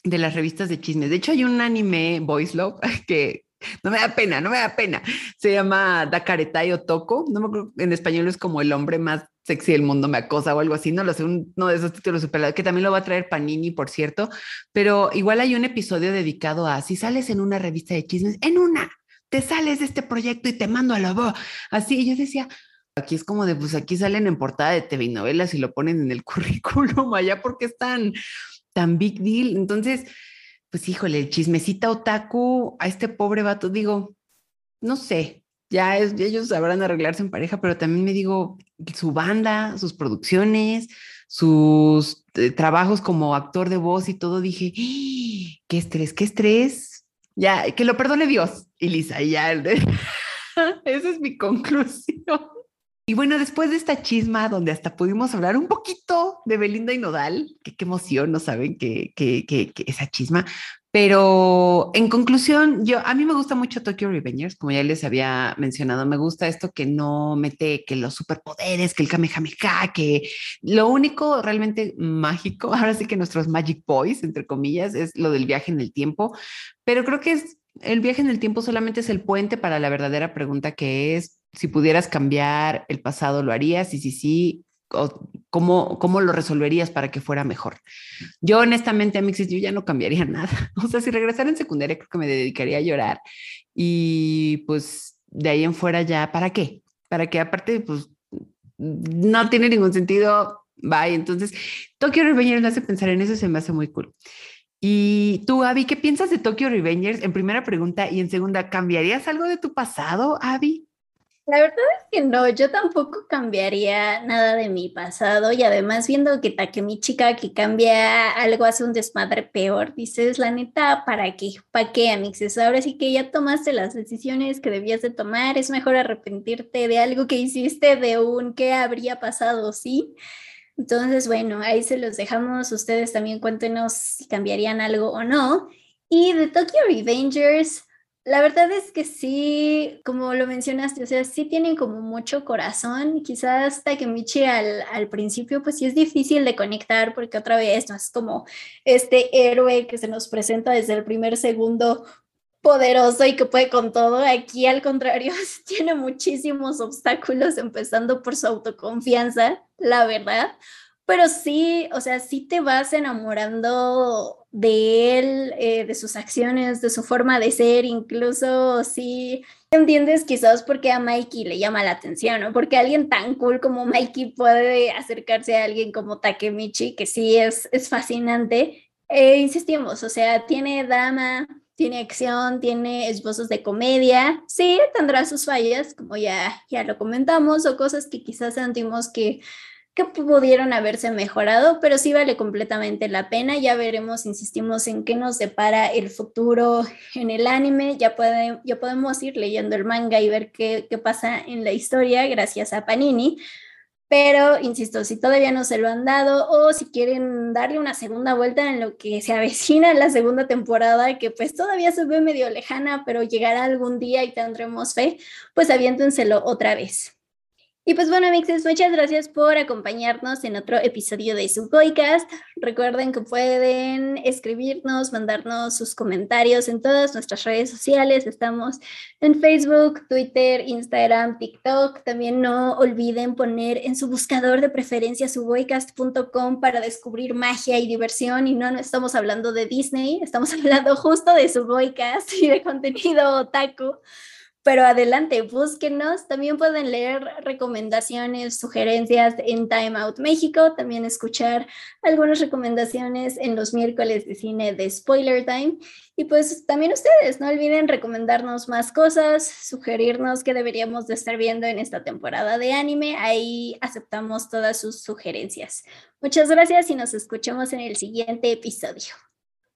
de las revistas de chismes. De hecho, hay un anime, Boys Love, que no me da pena, no me da pena. Se llama Dakaretai Otoko. No me acuerdo, en español es como el hombre más sexy del mundo me acosa o algo así. No lo sé, uno de esos títulos super que también lo va a traer Panini, por cierto. Pero igual hay un episodio dedicado a si sales en una revista de chismes, en una, te sales de este proyecto y te mando a la voz. Así, yo decía, aquí es como de, pues aquí salen en portada de TV novelas y lo ponen en el currículum allá porque es tan, tan big deal. Entonces, pues híjole, el chismecita otaku a este pobre vato, digo, no sé, ya ellos sabrán arreglarse en pareja, pero también me digo, su banda, sus producciones, sus eh, trabajos como actor de voz y todo, dije, ¡Ah! qué estrés, qué estrés. Ya, que lo perdone Dios, Elisa, y ya. Esa es mi conclusión. Y bueno, después de esta chisma donde hasta pudimos hablar un poquito de Belinda y Nodal, que qué emoción, no saben que, que, que, esa chisma, pero en conclusión, yo a mí me gusta mucho Tokyo Revengers, como ya les había mencionado, me gusta esto que no mete que los superpoderes, que el Kamehameha, que lo único realmente mágico, ahora sí que nuestros Magic Boys, entre comillas, es lo del viaje en el tiempo, pero creo que es el viaje en el tiempo solamente es el puente para la verdadera pregunta que es si pudieras cambiar el pasado, ¿lo harías? Y si sí, ¿cómo, ¿cómo lo resolverías para que fuera mejor? Yo honestamente, a Mixis, yo ya no cambiaría nada. O sea, si regresara en secundaria, creo que me dedicaría a llorar. Y pues de ahí en fuera ya, ¿para qué? Para que aparte, pues no tiene ningún sentido. Bye. Entonces, Tokyo Revengers me hace pensar en eso, se me hace muy cool. Y tú, Abby, ¿qué piensas de Tokyo Revengers? En primera pregunta y en segunda, ¿cambiarías algo de tu pasado, Abby? La verdad es que no, yo tampoco cambiaría nada de mi pasado y además viendo que mi chica que cambia algo hace un desmadre peor, dices, la neta, ¿para qué? ¿Para qué, Amixes? Ahora sí que ya tomaste las decisiones que debías de tomar, es mejor arrepentirte de algo que hiciste de un qué habría pasado, ¿sí? Entonces, bueno, ahí se los dejamos, ustedes también cuéntenos si cambiarían algo o no. Y de Tokyo Revengers, la verdad es que sí, como lo mencionaste, o sea, sí tienen como mucho corazón. Quizás Takemichi al, al principio, pues sí es difícil de conectar porque otra vez no es como este héroe que se nos presenta desde el primer segundo poderoso y que puede con todo. Aquí al contrario, tiene muchísimos obstáculos, empezando por su autoconfianza, la verdad. Pero sí, o sea, sí te vas enamorando de él, eh, de sus acciones, de su forma de ser, incluso sí entiendes quizás por qué a Mikey le llama la atención, ¿no? Porque alguien tan cool como Mikey puede acercarse a alguien como Takemichi, que sí es, es fascinante. Eh, insistimos, o sea, tiene drama, tiene acción, tiene esbozos de comedia, sí, tendrá sus fallas, como ya, ya lo comentamos, o cosas que quizás sentimos que que pudieron haberse mejorado, pero sí vale completamente la pena. Ya veremos, insistimos en qué nos depara el futuro en el anime. Ya, puede, ya podemos ir leyendo el manga y ver qué, pasa en la historia gracias a Panini. Pero, insisto, si todavía no se lo han dado o si quieren darle una segunda vuelta en lo que se avecina la segunda temporada, que pues todavía se ve medio lejana, pero llegará algún día y tendremos fe, pues aviéntenselo otra vez. Y pues bueno, mixes, muchas gracias por acompañarnos en otro episodio de su podcast. Recuerden que pueden escribirnos, mandarnos sus comentarios en todas nuestras redes sociales. Estamos en Facebook, Twitter, Instagram, TikTok. También no olviden poner en su buscador de preferencia suboycast.com para descubrir magia y diversión. Y no, estamos hablando de Disney, estamos hablando justo de su y de contenido otaku pero adelante, búsquenos. También pueden leer recomendaciones, sugerencias en Time Out México, también escuchar algunas recomendaciones en los miércoles de cine de Spoiler Time. Y pues también ustedes, no olviden recomendarnos más cosas, sugerirnos qué deberíamos de estar viendo en esta temporada de anime. Ahí aceptamos todas sus sugerencias. Muchas gracias y nos escuchamos en el siguiente episodio.